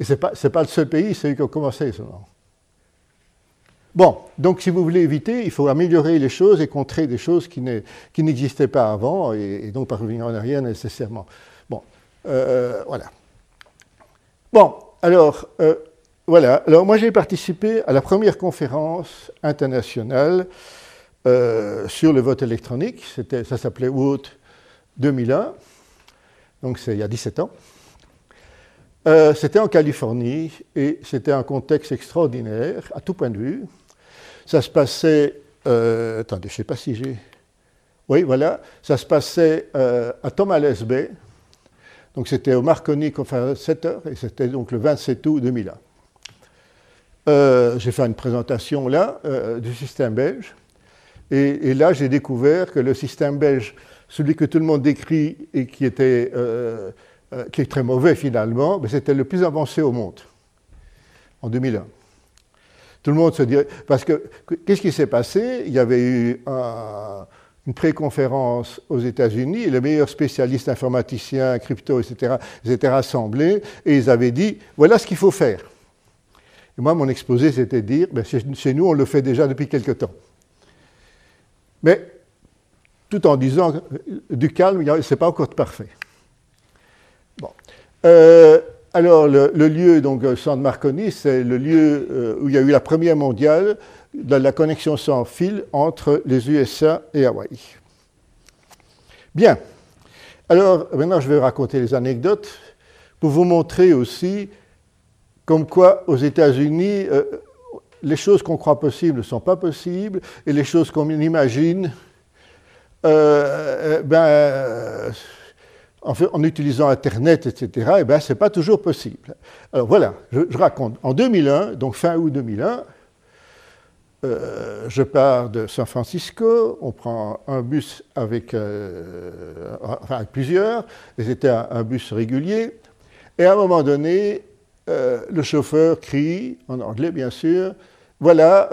Et ce n'est pas, le seul pays, c'est eux qui ont commencé seulement. Bon, donc si vous voulez éviter, il faut améliorer les choses et contrer des choses qui n'existaient pas avant, et, donc pas revenir en arrière nécessairement. Bon, euh, voilà. Bon, alors, euh, voilà. Alors moi j'ai participé à la première conférence internationale euh, sur le vote électronique. Ça s'appelait Vote 2001, donc c'est il y a 17 ans. Euh, c'était en Californie et c'était un contexte extraordinaire à tout point de vue. Ça se passait, euh, attendez, je ne sais pas si j'ai. Oui, voilà, ça se passait euh, à Tomales Bay. Donc c'était au Marconi Conference Center et c'était donc le 27 août 2001. j'ai fait une présentation là du système belge et, et là j'ai découvert que le système belge, celui que tout le monde décrit et qui était euh, qui est très mauvais finalement, mais c'était le plus avancé au monde en 2001. Tout le monde se dirait. Parce que qu'est-ce qui s'est passé? Il y avait eu une pré-conférence aux États-Unis, les meilleurs spécialistes informaticiens, crypto, etc., ils étaient rassemblés et ils avaient dit voilà ce qu'il faut faire. Et moi, mon exposé, c'était dire, ben, chez nous, on le fait déjà depuis quelque temps. Mais tout en disant du calme, ce n'est pas encore parfait. Bon. Euh, alors, le, lieu, donc, San Marconi, c'est le lieu euh, où il y a eu la première mondiale de la connexion sans fil entre les USA et Hawaï. Bien. Alors, maintenant, je vais raconter les anecdotes pour vous montrer aussi comme quoi aux États-Unis, euh, les choses qu'on croit possibles ne sont pas possibles et les choses qu'on imagine, euh, ben, en, utilisant Internet, etc., eh ben, ce n'est pas toujours possible. Alors voilà, je, raconte. En 2001, donc fin août 2001, euh, je pars de San Francisco, on prend un bus avec, euh, enfin, plusieurs, c'était un, bus régulier, et à un moment donné, euh, le chauffeur crie, en anglais bien sûr, voilà,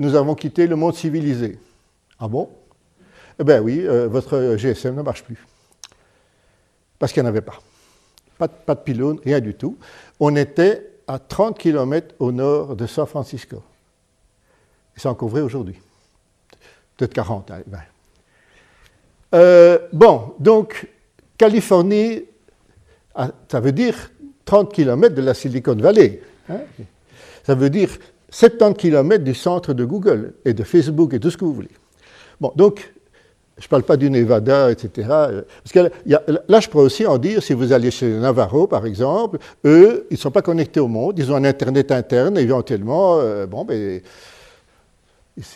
nous avons quitté le monde civilisé. Ah bon? Eh bien oui, votre GSM ne marche plus parce qu'il n'y en avait pas. pas. De pylône, rien du tout. On était à 30 km au nord de San Francisco. C'est encore vrai aujourd'hui. Peut-être 40. Hein, euh, bon, donc, Californie, ah, ça veut dire 30 km de la Silicon Valley. Hein. Ça veut dire 70 km du centre de Google et de Facebook et tout ce que vous voulez. Bon, donc, je ne parle pas du Nevada, etc. Parce que là, je pourrais aussi en dire, si vous allez chez Navarro, par exemple, eux, ils ne sont pas connectés au monde, ils ont un Internet interne, éventuellement, euh, bon, ben,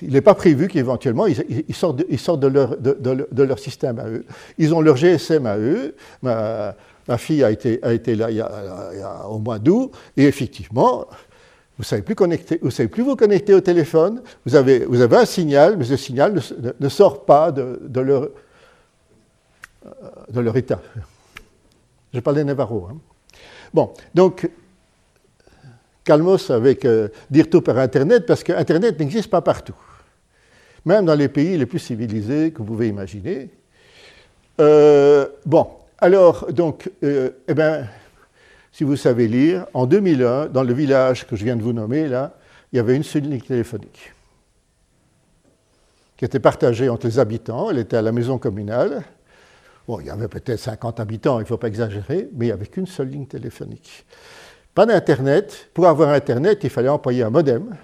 il n'est pas prévu qu'éventuellement, ils, sortent, de, leur, système à eux. Ils ont leur GSM à eux. Ma, fille a été, là au mois d'août, et effectivement, vous ne savez, plus vous connecter au téléphone, vous avez, un signal, mais ce signal ne, sort pas de, leur, de leur état. Je parle des Navarro. Hein. Bon, donc, calmos avec euh, dire tout par Internet, parce que Internet n'existe pas partout. Même dans les pays les plus civilisés que vous pouvez imaginer. Euh, bon, alors, donc, euh, eh bien, si vous savez lire, en 2001, dans le village que je viens de vous nommer, là, il y avait une seule ligne téléphonique qui était partagée entre les habitants. Elle était à la maison communale. Bon, il y avait peut-être 50 habitants, il ne faut pas exagérer, mais il n'y avait qu'une seule ligne téléphonique. Pas d'Internet. Pour avoir Internet, il fallait employer un modem.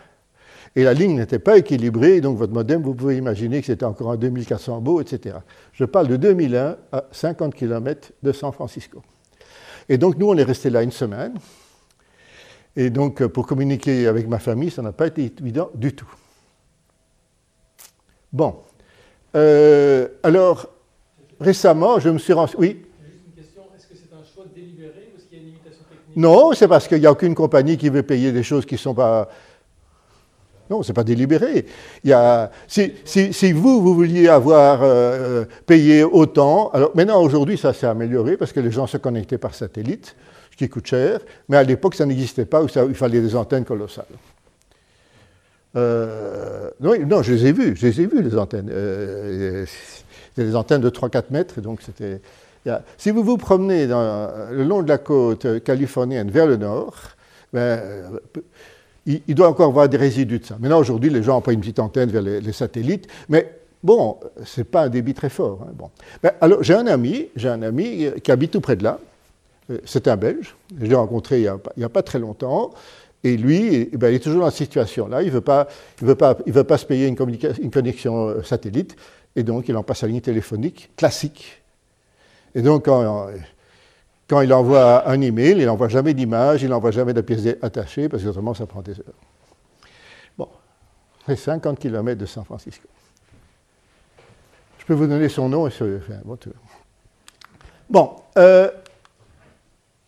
Et la ligne n'était pas équilibrée, donc votre modem, vous pouvez imaginer que c'était encore un 2400 beau, etc. Je parle de 2001 à 50 km de San Francisco. Et donc, nous, on est resté là une semaine. Et donc, pour communiquer avec ma famille, ça n'a pas été évident du tout. Bon. Euh, alors, récemment, je me suis rendu.
Oui? Juste une question. Est-ce que c'est un choix délibéré ou est-ce qu'il y a une limitation technique?
Non, c'est parce qu'il n'y a aucune compagnie qui veut payer des choses qui ne sont pas non, ce n'est pas délibéré. Il y a, si, vous, vous vouliez avoir euh, payé autant, alors maintenant, aujourd'hui, ça s'est amélioré parce que les gens se connectaient par satellite, ce qui coûte cher, mais à l'époque, ça n'existait pas, où il fallait des antennes colossales. Euh, non, je les ai vues, je les ai vues, les antennes. Euh, c'était des antennes de 3-4 mètres, donc c'était... Si vous vous promenez le long de la côte californienne vers le nord, ben, il, doit encore avoir des résidus de ça. Maintenant, aujourd'hui, les gens pas une petite antenne vers les, satellites, mais bon, ce n'est pas un débit très fort. Hein, bon. Alors, j'ai un ami, j'ai un ami qui habite tout près de là. Euh, c'est un Belge. Je l'ai rencontré il n'y a, pas très longtemps. Et lui, eh ben, il est toujours dans cette situation-là. Il ne veut, pas, veut, veut pas se payer une, connexion euh, satellite. Et donc, il en passe à la ligne téléphonique classique. Et donc, quand, quand il envoie un email, il n'envoie jamais d'image, il n'envoie jamais de pièces attachées, parce que autrement ça prend des heures. Bon, c'est 50 km de San Francisco. Je peux vous donner son nom et ce. Bon, euh,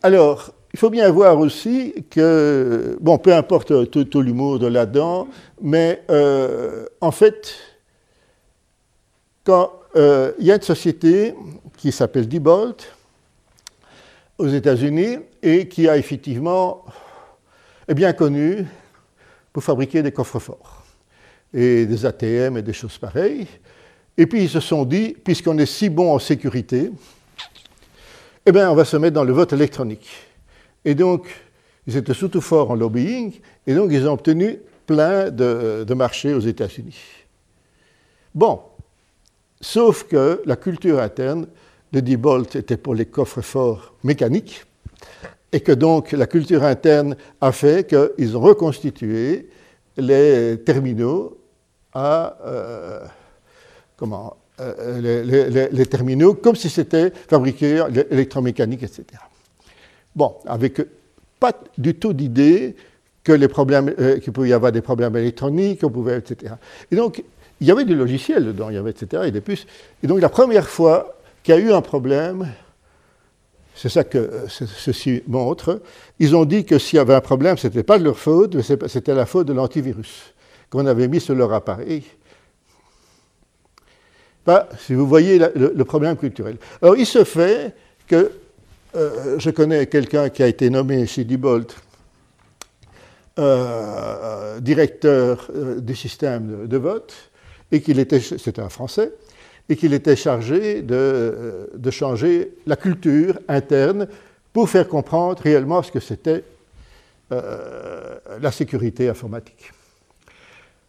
alors, il faut bien voir aussi que, bon, peu importe tout, l'humour de là-dedans, mais euh, en fait, quand euh, il y a une société qui s'appelle Diebold, aux États-Unis et qui a effectivement est bien connu pour fabriquer des coffres-forts et des ATM et des choses pareilles. Et puis ils se sont dit, puisqu'on est si bon en sécurité, eh bien on va se mettre dans le vote électronique. Et donc Ils étaient surtout forts en lobbying, et donc ils ont obtenu plein de, de marchés aux États-Unis. Bon, sauf que la culture interne de Diebold était pour les coffres forts mécaniques, et que donc la culture interne a fait qu'ils ont reconstitué les terminaux à euh, comment euh, les, terminaux comme si c'était fabriqué électromécanique, etc. Bon, avec pas du tout d'idée que les problèmes, euh, qu'il pouvait y avoir des problèmes électroniques, on pouvait, etc. Et donc, il y avait du logiciel dedans, il y avait, etc., et des puces. Et donc, la première fois qu'il y a eu un problème, c'est ça que euh, ceci montre. Ils ont dit que s'il y avait un problème, ce n'était pas de leur faute, mais c'était la faute de l'antivirus qu'on avait mis sur leur appareil. Bah, si vous voyez le, problème culturel. Alors, il se fait que euh, je connais quelqu'un qui a été nommé chez Diebold euh, directeur du système de, vote, et qu'il était, c'était un Français, et qu'il était chargé de, changer la culture interne pour faire comprendre réellement ce que c'était euh, la sécurité informatique.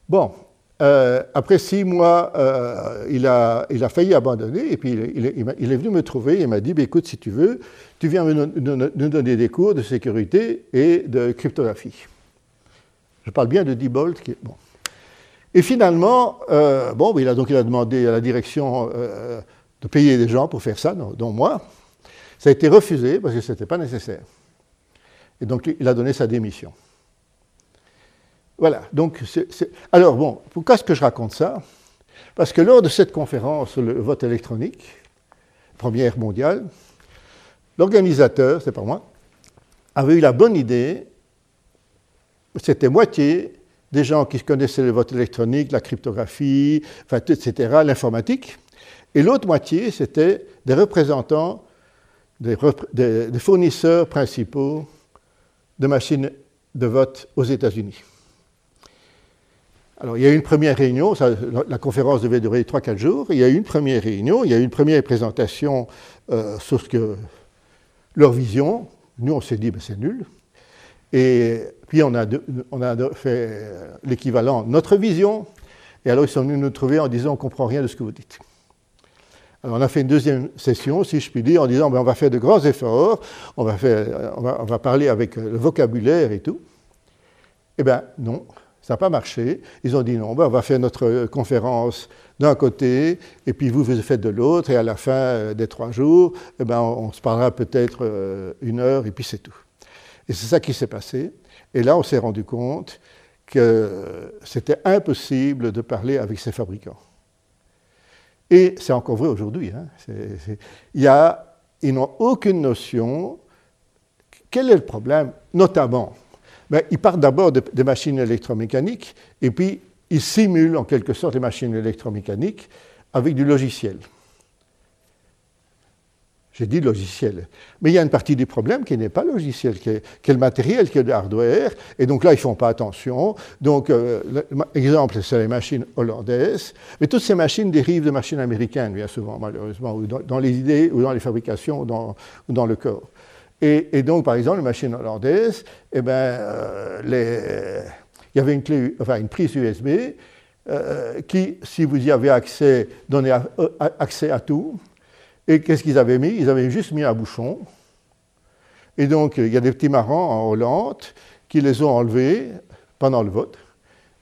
Bon, euh, après six mois, euh, il, a, il, a, failli abandonner et puis il, est venu me trouver et m'a dit bah, écoute, si tu veux, tu viens nous donner des cours de sécurité et de cryptographie. Je parle bien de Diebold, qui est bon. Et finalement, euh, bon, il a, donc il a demandé à la direction euh, de payer des gens pour faire ça, dont moi. Ça a été refusé parce que ce n'était pas nécessaire. Et donc il a donné sa démission. Voilà. Donc, Alors bon, pourquoi est-ce que je raconte ça? Parce que lors de cette conférence sur le vote électronique, première mondiale, l'organisateur, c'est pas moi, avait eu la bonne idée, c'était moitié des gens qui connaissaient le vote électronique, la cryptographie, etc., l'informatique. Et l'autre moitié, c'était des représentants des, fournisseurs principaux de machines de vote aux États-Unis. Alors, il y a eu une première réunion, la conférence devait durer 3-4 jours, il y a eu une première réunion, il y a eu une première présentation euh, sur ce que, leur vision. Nous, on s'est dit, ben, c'est nul. Et puis on a, on fait l'équivalent notre vision, et alors ils sont venus nous trouver en disant on ne comprend rien de ce que vous dites. Alors on a fait une deuxième session, si je puis dire, en disant ben, on va faire de grands efforts, on va, on on va parler avec le vocabulaire et tout. Eh bien non, ça n'a pas marché. Ils ont dit non, ben, on va faire notre conférence d'un côté, et puis vous, vous faites de l'autre, et à la fin euh, des trois jours, eh ben, on, se parlera peut-être euh, une heure, et puis c'est tout. Et c'est ça qui s'est passé. Et là, on s'est rendu compte que c'était impossible de parler avec ces fabricants. Et c'est encore vrai aujourd'hui. Hein. Il ils n'ont aucune notion. Quel est le problème Notamment, ben, ils partent d'abord des machines électromécaniques et puis ils simulent en quelque sorte les machines électromécaniques avec du logiciel. J'ai dit logiciel. Mais il y a une partie du problème qui n'est pas logiciel, qui est, le matériel, qui est le hardware. Et donc là, ils ne font pas attention. Donc, euh, exemple, c'est les machines hollandaises. Mais toutes ces machines dérivent de machines américaines, bien souvent, malheureusement, ou dans, les idées, ou dans les fabrications, ou dans, le corps. Et, donc, par exemple, les machines hollandaises, eh ben, euh, il y avait une, prise USB euh, qui, si vous y avez accès, donnait accès à tout. Et qu'est-ce qu'ils avaient mis? Ils avaient juste mis un bouchon. Et donc, il y a des petits marrons en Hollande qui les ont enlevés pendant le vote.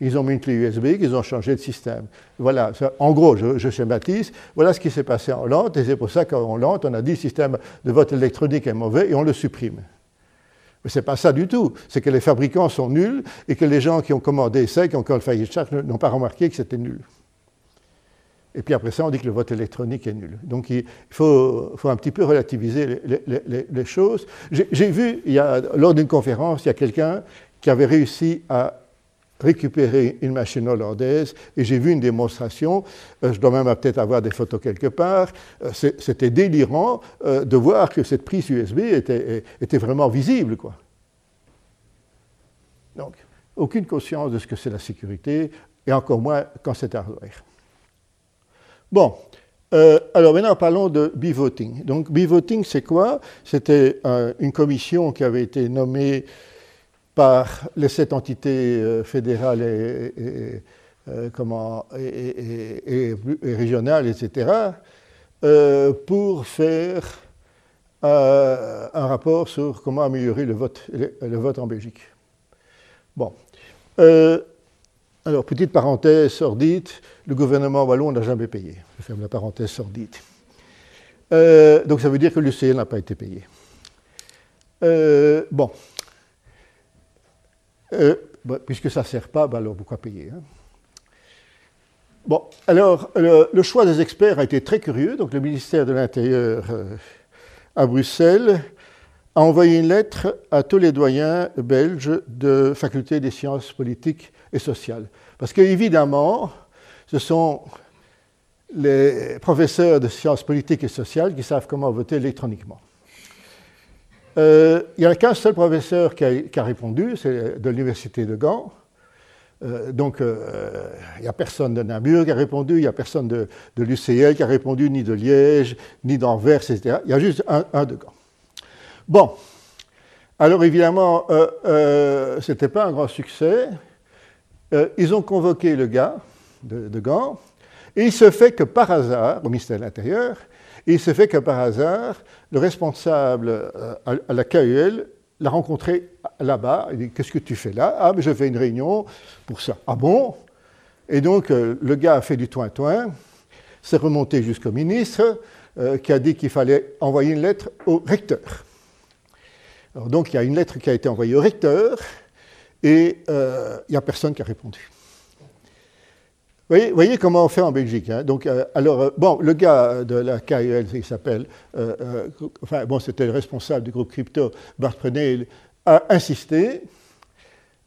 Ils ont mis une clé USB, qu'ils ont changé de système. Voilà, en gros, je, schématise, voilà ce qui s'est passé en Hollande, et c'est pour ça qu'en Hollande, on a dit le système de vote électronique est mauvais et on le supprime. Mais ce n'est pas ça du tout. C'est que les fabricants sont nuls et que les gens qui ont commandé ça, qui ont encore le charge, n'ont pas remarqué que c'était nul. Et puis après ça, on dit que le vote électronique est nul. Donc il faut, un petit peu relativiser les, choses. J'ai vu, lors d'une conférence, il y a quelqu'un qui avait réussi à récupérer une machine hollandaise et j'ai vu une démonstration, euh, je dois même peut-être avoir des photos quelque part, euh, c'était délirant euh, de voir que cette prise USB était, était vraiment visible. Quoi. Donc, aucune conscience de ce que c'est la sécurité et encore moins quand c'est hardware. Bon, euh, alors maintenant parlons de bivoting. Donc bivoting, c'est quoi? C'était euh, une commission qui avait été nommée par les sept entités fédérales et, comment, et, régionales, etc., pour faire un rapport sur comment améliorer le vote, le vote en Belgique. Bon. Alors, petite parenthèse sordide, le gouvernement wallon n'a jamais payé. Je ferme la parenthèse sordide. Euh, donc ça veut dire que l'UCL n'a pas été payé. Euh, bon. Euh, puisque ça ne sert pas, ben alors pourquoi payer hein? Bon, alors le, choix des experts a été très curieux. Donc le ministère de l'Intérieur à Bruxelles a envoyé une lettre à tous les doyens belges de faculté des sciences politiques et sociales. Parce qu'évidemment, ce sont les professeurs de sciences politiques et sociales qui savent comment voter électroniquement. Euh, il n'y a qu'un seul professeur qui a, répondu, c'est de l'Université de Gand. Euh, donc, euh, il n'y a personne de Namur qui a répondu, il n'y a personne de, l'UCL qui a répondu, ni de Liège, ni d'Anvers, etc. Il y a juste un, de Gand. Bon, alors évidemment, ce n'était pas un grand succès. Ils ont convoqué le gars de, Gand, et il se fait que par hasard, au ministère de l'Intérieur, il se fait que par hasard, le responsable euh, à la KUL l'a rencontré là-bas. Il dit Qu'est-ce que tu fais là? Ah, mais je fais une réunion pour ça. Ah bon? Et donc, euh, le gars a fait du toin-toin, s'est remonté jusqu'au ministre, euh, qui a dit qu'il fallait envoyer une lettre au recteur. Alors, donc, il y a une lettre qui a été envoyée au recteur, et il n'y a personne qui a répondu. Vous voyez, comment on fait en Belgique. Hein. Donc, euh, alors, euh, bon, le gars de la KUL, il s'appelle, euh, enfin, bon, c'était le responsable du groupe crypto, Bart Prenel, a insisté.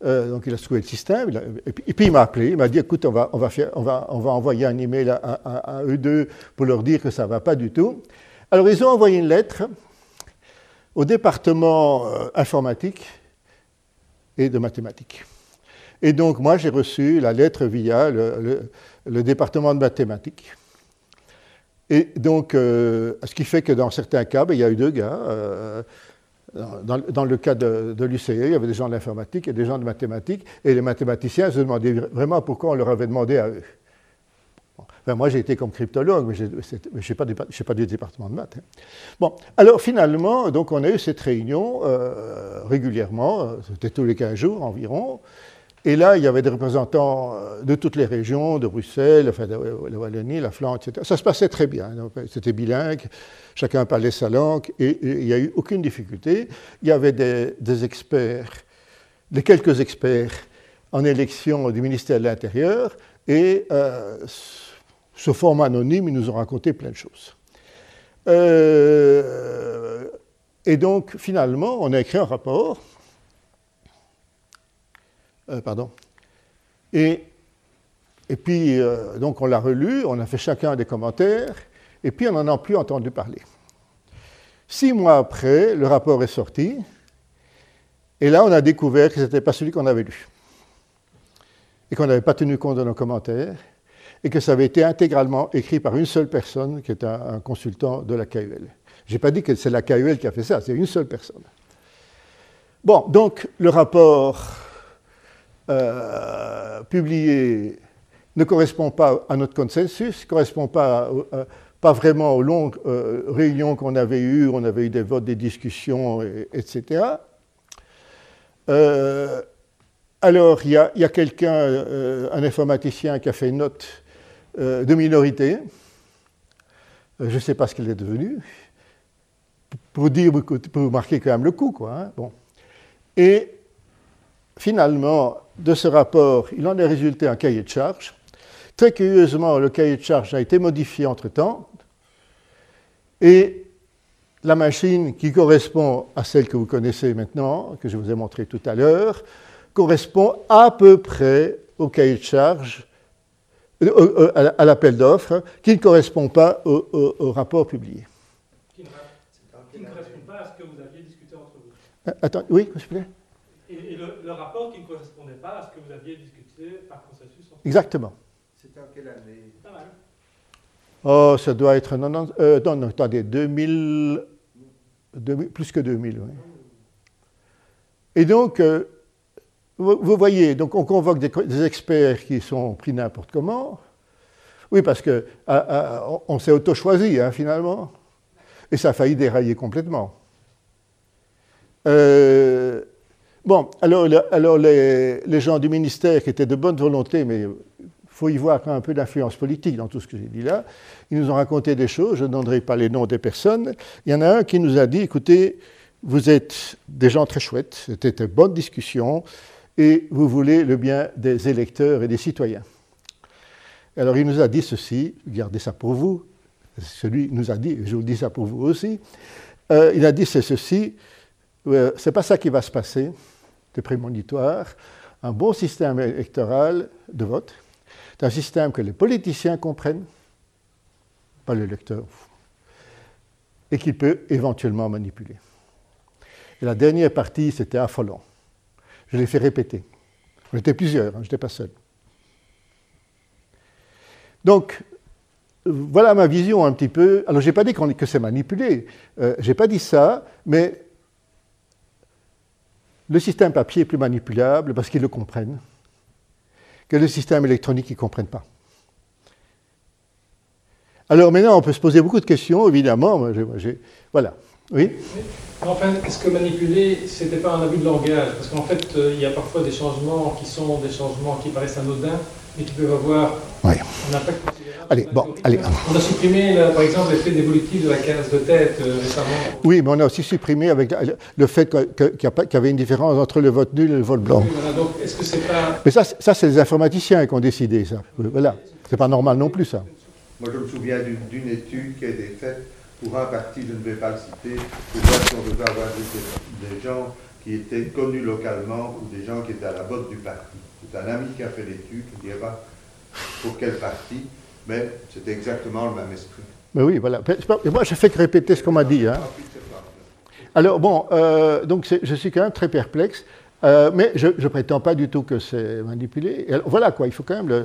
donc, il a trouvé le système. et, puis, il m'a appelé. Il m'a dit écoute, on va, on va, envoyer un email à, à, eux deux pour leur dire que ça ne va pas du tout. Alors, ils ont envoyé une lettre au département informatique et de mathématiques. Et donc, moi, j'ai reçu la lettre via le, département de mathématiques. Et donc, euh, ce qui fait que dans certains cas, ben, il y a eu deux gars. Euh, dans, le cas de, de l'UCE, il y avait des gens de l'informatique et des gens de mathématiques. Et les mathématiciens se demandaient vraiment pourquoi on leur avait demandé à eux. Moi, j'ai été comme cryptologue, mais je ne suis pas, pas, du département de maths. Hein. Bon, alors finalement, donc, on a eu cette réunion euh, régulièrement, c'était tous les 15 jours environ. Et là, il y avait des représentants euh, de toutes les régions, de Bruxelles, enfin, de la Wallonie, la Flandre, etc. Ça se passait très bien. C'était bilingue, chacun parlait sa langue, et, il n'y a eu aucune difficulté. Il y avait des, experts, des quelques experts en élection du ministère de l'Intérieur, et euh, sous forme anonyme, ils nous ont raconté plein de choses. Euh, et donc, finalement, on a écrit un rapport euh, pardon. Et, et puis, euh, donc, on l'a relu, on a fait chacun des commentaires, et puis on n'en a plus entendu parler. Six mois après, le rapport est sorti, et là, on a découvert que ce n'était pas celui qu'on avait lu, et qu'on n'avait pas tenu compte de nos commentaires, et que ça avait été intégralement écrit par une seule personne, qui est un, consultant de la KUL. Je n'ai pas dit que c'est la KUL qui a fait ça, c'est une seule personne. Bon, donc le rapport euh, publié ne correspond pas à notre consensus, ne correspond pas, euh, pas vraiment aux longues euh, réunions qu'on avait eues, on avait eu des votes, des discussions, etc. alors, il y a, a quelqu'un, un informaticien, qui a fait une note de minorité. je ne sais pas ce qu'il est devenu. Pour dire, marquer quand même le coup. Hein. Et finalement, de ce rapport, il en est résulté un cahier de charge. Très curieusement, le cahier de charge a été modifié entre-temps. Et la machine qui correspond à celle que vous connaissez maintenant, que je vous ai montré tout à l'heure, correspond à peu près au cahier de charge, euh, euh, à l'appel d'offres, qui ne correspond pas au, rapport publié.
Qui ne, correspond pas à ce que vous aviez discuté entre vous.
Euh, attends, oui, s'il vous plaît
et, le, rapport qui ne correspondait pas à ce que vous aviez discuté par consensus
Exactement.
C'était en quelle année?
Pas mal.
Oh, ça doit être. Non, non, euh, non, attendez, 2000, plus que 2000, oui. Et donc, vous, voyez, donc on convoque des, experts qui sont pris n'importe comment. Oui, parce qu'on ah, ah, s'est auto-choisi, hein, finalement. Et ça a failli dérailler complètement. Euh, bon, alors, les, les, gens du ministère qui étaient de bonne volonté, mais il faut y voir un peu d'influence politique dans tout ce que j'ai dit là, ils nous ont raconté des choses, je ne donnerai pas les noms des personnes. Il y en a un qui nous a dit, écoutez, vous êtes des gens très chouettes, c'était une bonne discussion, et vous voulez le bien des électeurs et des citoyens. Alors il nous a dit ceci, gardez ça pour vous, celui nous a dit, je vous dis ça pour vous aussi, euh, il a dit c'est ceci, euh, c'est pas ça qui va se passer, c'est prémonitoire, un bon système électoral de vote, c'est un système que les politiciens comprennent, pas l'électeur, et qu'il peut éventuellement manipuler. Et la dernière partie, c'était affolant. Je l'ai fait répéter. On était plusieurs, hein, je n'étais pas seul. Donc, voilà ma vision un petit peu. Alors, je n'ai pas dit que c'est manipulé, euh, je n'ai pas dit ça, mais le système papier est plus manipulable parce qu'ils le comprennent que le système électronique, ils ne comprennent pas. Alors maintenant, on peut se poser beaucoup de questions, évidemment. voilà. Oui
Enfin, est-ce que manipuler, ce n'était pas un abus de langage? Parce qu'en fait, euh, il y a parfois des changements qui sont des changements qui paraissent anodins, mais qui peuvent avoir un impact considérable.
Allez, bon, allez.
On a supprimé, par exemple, l'effet d'évolutif de la case de tête euh, récemment.
Oui, mais on a aussi supprimé avec le fait qu'il y avait une différence entre le vote nul et le vote blanc.
voilà, donc est-ce que c'est pas...
Mais ça, ça c'est les informaticiens qui ont décidé ça. Voilà, c'est pas normal non plus ça.
Moi, je me souviens d'une étude qui a été faite pour un parti, je ne vais pas le citer, pour voir si on devait avoir des, gens qui étaient connus localement ou des gens qui étaient à la botte du parti. C'est un ami qui a fait l'étude, je ne dirais pas pour quel parti, mais c'était exactement le même esprit.
Mais oui, voilà. Moi, je fais que répéter ce qu'on m'a dit. Hein. Alors, bon, euh, donc je suis quand même très perplexe. Euh, mais je ne prétends pas du tout que c'est manipulé. voilà quoi, il faut quand même le,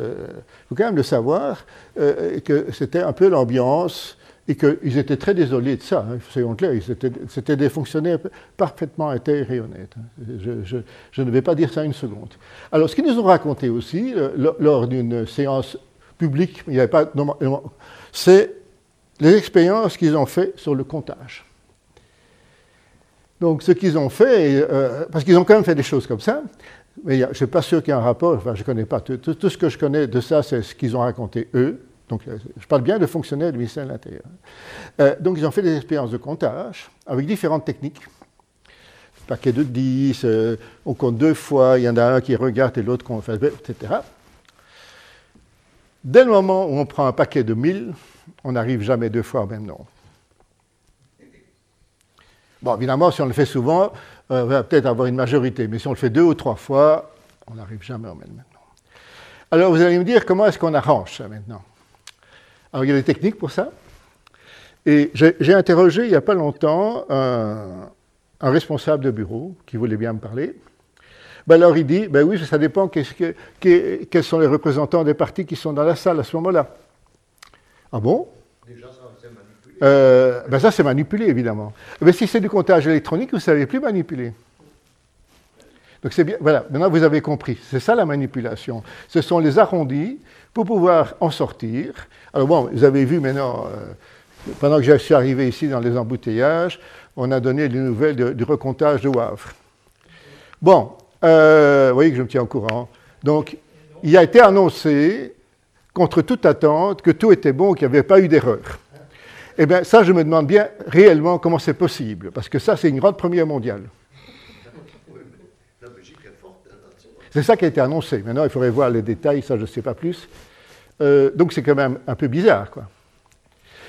faut quand même le savoir, euh, que c'était un peu l'ambiance et qu'ils étaient très désolés de ça, hein, soyons clairs, c'était des fonctionnaires parfaitement intègres et honnêtes. Je, ne vais pas dire ça une seconde. Alors, ce qu'ils nous ont raconté aussi, euh, lors d'une séance publique, il n'y avait pas, c'est les expériences qu'ils ont faites sur le comptage. Donc, ce qu'ils ont fait, euh, parce qu'ils ont quand même fait des choses comme ça, mais je ne suis pas sûr qu'il y ait un rapport, enfin, je ne connais pas. Tout, tout, ce que je connais de ça, c'est ce qu'ils ont raconté eux. Donc, euh, je parle bien de fonctionnaires du ministère de l'Intérieur. Euh, donc, ils ont fait des expériences de comptage avec différentes techniques. Paquet de 10, on compte deux fois, il y en a un qui regarde et l'autre qu'on fait, etc. Dès le moment où on prend un paquet de 1000, on n'arrive jamais deux fois au même nombre. Bon, évidemment, si on le fait souvent, euh, on va peut-être avoir une majorité, mais si on le fait deux ou trois fois, on n'arrive jamais au même nombre. Alors, vous allez me dire, comment est-ce qu'on arrange ça maintenant? Alors, il y a des techniques pour ça. Et j'ai interrogé il n'y a pas longtemps un, responsable de bureau qui voulait bien me parler. Ben alors il dit, ben oui, ça dépend que, quels sont les représentants des partis qui sont dans la salle à ce moment-là. Ah bon? Euh, ben ça, c'est manipulé, évidemment. Mais si c'est du comptage électronique, vous ne savez plus manipuler. Donc c'est bien, voilà, maintenant vous avez compris, c'est ça la manipulation. Ce sont les arrondis pour pouvoir en sortir. Alors bon, vous avez vu maintenant, euh, pendant que je suis arrivé ici dans les embouteillages, on a donné les nouvelles du recomptage de Wavre. Bon, euh, vous voyez que je me tiens au courant. Donc, il a été annoncé, contre toute attente, que tout était bon, qu'il n'y avait pas eu d'erreur. Eh bien, ça, je me demande bien réellement comment c'est possible, parce que ça, c'est une grande première mondiale. C'est ça qui a été annoncé. Maintenant, il faudrait voir les détails, ça, je ne sais pas plus. Euh, donc, c'est quand même un peu bizarre, quoi.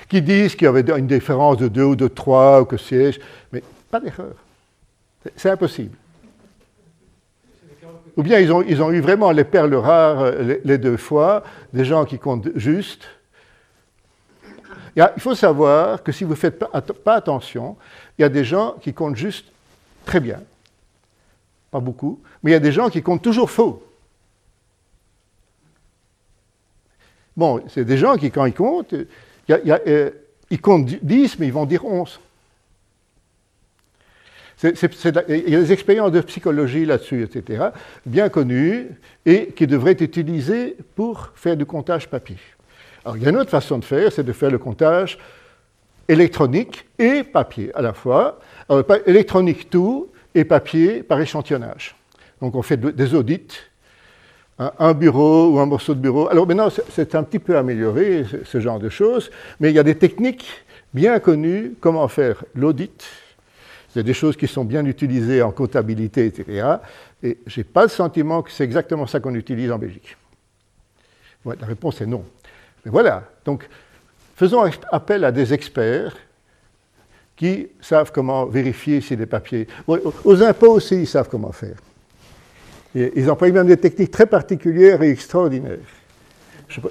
Qui disent qu'il y avait une différence de 2 ou de 3 ou que sais-je, mais pas d'erreur. C'est impossible. Ou bien ils ont, eu vraiment les perles rares euh, les deux fois, des gens qui comptent juste, il faut savoir que si vous ne faites pas, attention, il y a des gens qui comptent juste très bien, pas beaucoup, mais il y a des gens qui comptent toujours faux. Bon, c'est des gens qui, quand ils comptent, euh, ils comptent 10, mais ils vont dire 11. il y a des expériences de psychologie là-dessus, etc., bien connues, et qui devraient être utilisées pour faire du comptage papier. Alors, il y a une autre façon de faire, c'est de faire le comptage électronique et papier à la fois. Alors, électronique tout et papier par échantillonnage. Donc, on fait des audits, un bureau ou un morceau de bureau. Alors, maintenant, c'est un petit peu amélioré, ce genre de choses, mais il y a des techniques bien connues, comment faire l'audit, c'est des choses qui sont bien utilisées en comptabilité, etc. Et je n'ai pas le sentiment que c'est exactement ça qu'on utilise en Belgique. la réponse est non. Mais voilà, donc faisons appel à des experts qui savent comment vérifier si les papiers... Aux impôts aussi, ils savent comment faire. Ils emploient même des techniques très particulières et extraordinaires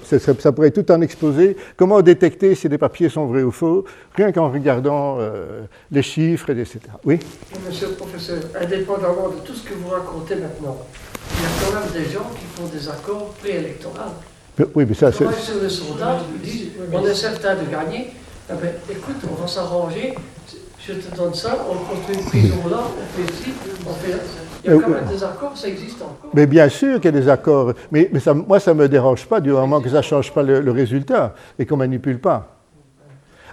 ça, pourrait tout en exposer. Comment détecter si les papiers sont vrais ou faux, rien qu'en regardant euh, les chiffres, etc.
Oui? Monsieur le professeur, indépendamment de tout ce que vous racontez maintenant, il y a quand même des gens qui font des accords préélectoraux.
Oui, mais ça,
c'est. sur le sondage, ils disent on est certain de gagner. Ah ben, écoute, on va s'arranger, je te donne ça, on construit une prison là, on fait ci, on fait. Il y a quand même des accords, ça existe encore.
Mais bien sûr qu'il y a des accords. Mais, moi, ça ne me dérange pas du moment que ça ne change pas le, résultat et qu'on ne manipule pas.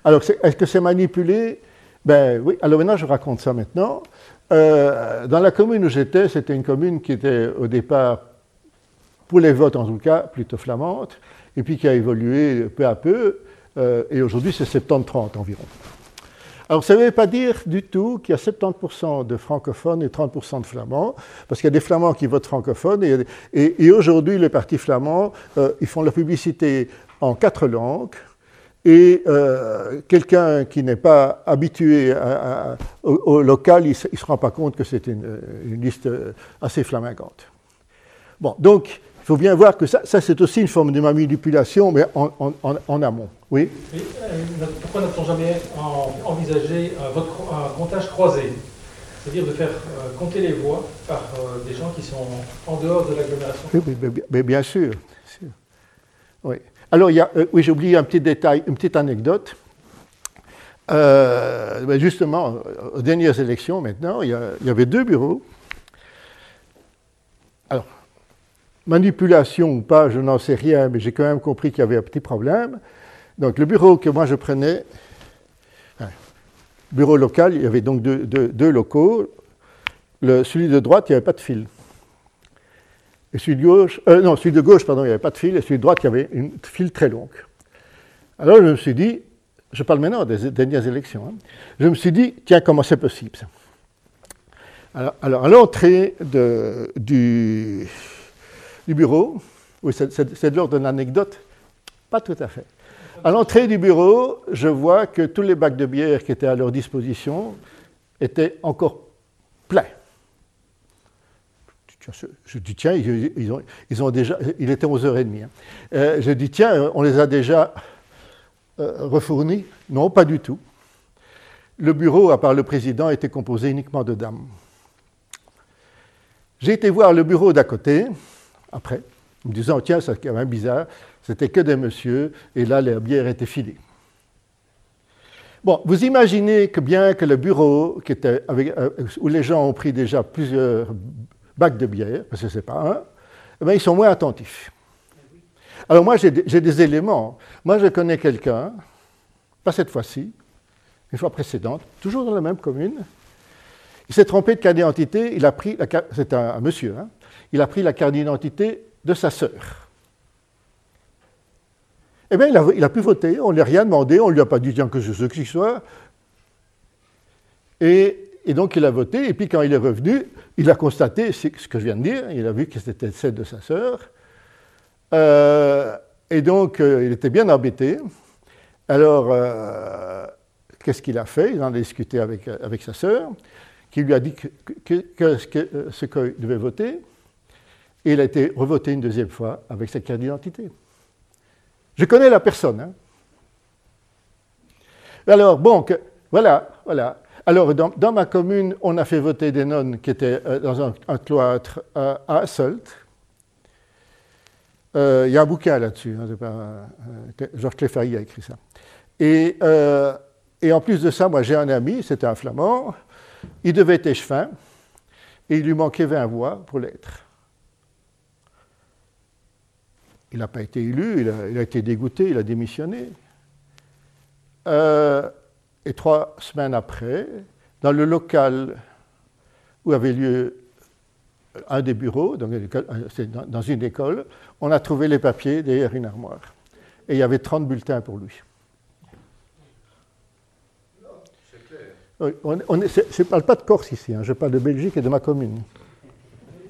Alors, est-ce que c'est manipulé? Ben oui. Alors maintenant, je raconte ça maintenant. Euh, dans la commune où j'étais, c'était une commune qui était au départ, pour les votes en tout cas, plutôt flamande, et puis qui a évolué peu à peu, euh, et aujourd'hui c'est 70-30 environ. Alors ça ne veut pas dire du tout qu'il y a 70% de francophones et 30% de flamands, parce qu'il y a des flamands qui votent francophones, et, aujourd'hui les partis flamands, euh, ils font la publicité en quatre langues, et euh, quelqu'un qui n'est pas habitué au, local, il ne se rend pas compte que c'est une, une, liste assez flamingante. Bon, donc il faut bien voir que ça, c'est aussi une forme de manipulation, mais en, amont. Oui
euh, Pourquoi n'a-t-on jamais envisagé un, comptage croisé? C'est-à-dire de faire euh, compter les voix par euh, des gens qui sont en dehors de l'agglomération?
Oui, mais, bien sûr. Oui. Alors, il y a, oui, j'ai oublié un petit détail, une petite anecdote. Ben, justement, aux dernières élections maintenant, il y, avait deux bureaux. Alors, manipulation ou pas, je n'en sais rien, mais j'ai quand même compris qu'il y avait un petit problème. Donc le bureau que moi je prenais, hein, bureau local, il y avait donc deux, locaux. Le, celui de droite, il n'y avait pas de fil. Et celui de gauche, euh, non, celui de gauche, pardon, il n'y avait pas de fil, et celui de droite, il y avait une file très longue. Alors je me suis dit, je parle maintenant des dernières élections, hein, je me suis dit, tiens, comment c'est possible ça? Alors, alors, à l'entrée du, du bureau. Oui, c'est de l'ordre d'une anecdote. Pas tout à fait. À l'entrée du bureau, je vois que tous les bacs de bière qui étaient à leur disposition étaient encore pleins. Je dis, tiens, ils, ont, déjà. Il était 11h30. Hein. Euh, je dis, tiens, on les a déjà euh, refournis Non, pas du tout. Le bureau, à part le président, était composé uniquement de dames. J'ai été voir le bureau d'à côté après, en me disant, tiens, c'est quand même bizarre, c'était que des messieurs, et là, la bière était filée. Bon, vous imaginez que bien que le bureau, qui était euh, où les gens ont pris déjà plusieurs bacs de bière, parce que ce n'est pas un, eh ils sont moins attentifs. Alors moi, j'ai des éléments. Moi, je connais quelqu'un, pas cette fois-ci, une fois précédente, toujours dans la même commune. Il s'est trompé de carte d'identité, il a pris, c'est un, monsieur, hein, il a pris la carte d'identité de sa sœur. Eh bien, il a, pu voter, on ne lui a rien demandé, on ne lui a pas dit tiens que ce qu'il soit. Et, donc il a voté, et puis quand il est revenu, il a constaté ce que je viens de dire, il a vu que c'était celle de sa sœur. Euh, et donc euh, il était bien embêté. Alors, euh, qu'est-ce qu'il a fait? Il en a discuté avec, sa sœur, qui lui a dit que, ce qu'il devait voter. Et il a été revoté une deuxième fois avec sa carte d'identité. Je connais la personne. Hein. Alors, bon, voilà, voilà. Alors, dans, ma commune, on a fait voter des nonnes qui étaient euh, dans un, cloître à Assault. Euh, il y a un bouquin là-dessus, hein, euh, Georges Cléfailly a écrit ça. Et, et, en plus de ça, moi j'ai un ami, c'était un flamand, il devait être échevin et il lui manquait 20 voix pour l'être. Il n'a pas été élu, il a, été dégoûté, il a démissionné. Euh, et trois semaines après, dans le local où avait lieu un des bureaux, dans une école, on a trouvé les papiers derrière une armoire. Et il y avait 30 bulletins pour lui. je ne parle pas de Corse ici, hein, je parle de Belgique et de ma commune.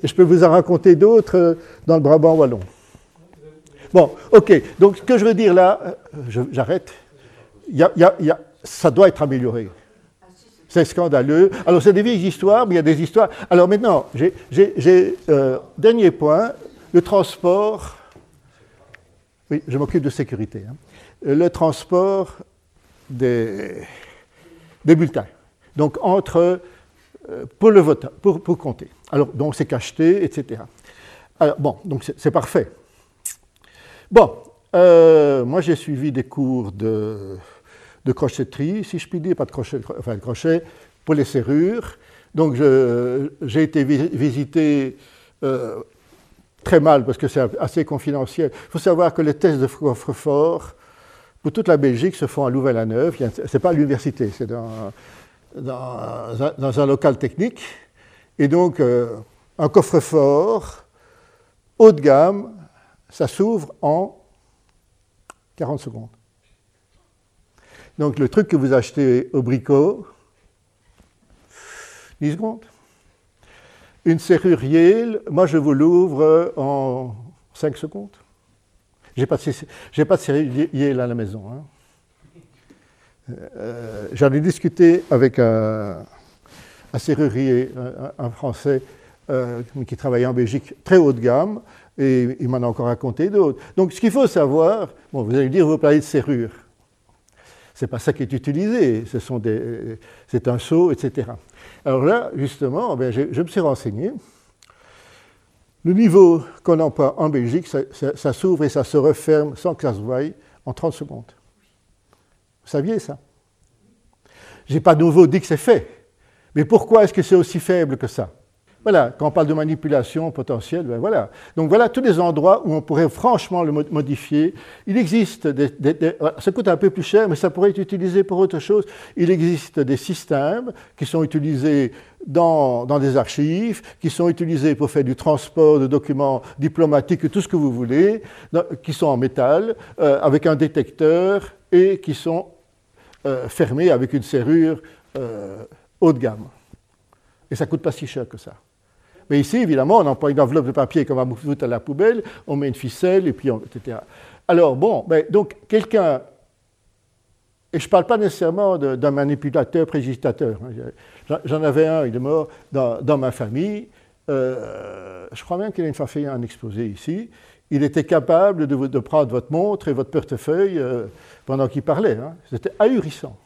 Et je peux vous en raconter d'autres euh, dans le Brabant wallon. Bon, ok. Donc, ce que je veux dire là, euh, j'arrête. ça doit être amélioré. C'est scandaleux. Alors, c'est des vieilles histoires, mais il y a des histoires. Alors, maintenant, j'ai. Euh, dernier point le transport. Oui, je m'occupe de sécurité. Hein. Le transport des, des bulletins. Donc, entre. Euh, pour le vote, pour, pour compter. Alors, donc, c'est cacheté, etc. Alors, bon, donc c'est parfait. Bon, euh, moi j'ai suivi des cours de, de, crochetterie, si je puis dire, pas de crochet, enfin de crochet, pour les serrures. Donc j'ai été visité euh, très mal parce que c'est assez confidentiel. Il faut savoir que les tests de coffre-fort pour toute la Belgique se font à Louvain-la-Neuve. Ce n'est pas à l'université, c'est dans, dans, un, local technique. Et donc, euh, un coffre-fort haut de gamme ça s'ouvre en 40 secondes. Donc le truc que vous achetez au bricot, 10 secondes. Une serrure moi je vous l'ouvre en 5 secondes. Je n'ai pas, pas, de serrure à la maison. Hein. Euh, j'en ai discuté avec un, serrurier, un, Français euh, qui travaillait en Belgique, très haut de gamme et il m'en a encore raconté d'autres. Donc ce qu'il faut savoir, bon, vous allez dire, vous parlez de serrure. Ce n'est pas ça qui est utilisé, des, c'est un seau, etc. Alors là, justement, ben, je, me suis renseigné. Le niveau qu'on emploie en Belgique, ça, s'ouvre et ça se referme sans que ça se voie en 30 secondes. Vous saviez ça? Je n'ai pas de nouveau dit que c'est fait. Mais pourquoi est-ce que c'est aussi faible que ça? Voilà, quand on parle de manipulation potentielle, ben voilà. Donc voilà tous les endroits où on pourrait franchement le modifier. Il existe des, ça coûte un peu plus cher, mais ça pourrait être utilisé pour autre chose. Il existe des systèmes qui sont utilisés dans, dans des archives, qui sont utilisés pour faire du transport de documents diplomatiques, tout ce que vous voulez, qui sont en métal, euh, avec un détecteur et qui sont euh, fermés avec une serrure euh, haut de gamme. Et ça ne coûte pas si cher que ça. Mais ici, évidemment, on emploie une enveloppe de papier comme à foutre à la poubelle, on met une ficelle, et puis etc. Alors, bon, ben, donc, quelqu'un, et je ne parle pas nécessairement d'un manipulateur, prégitateur. Hein. J'en avais un, il est mort dans, ma famille. Euh, je crois même qu'il a une fois fait un exposé ici. Il était capable de, de prendre votre montre et votre portefeuille euh, pendant qu'il parlait. Hein. C'était ahurissant.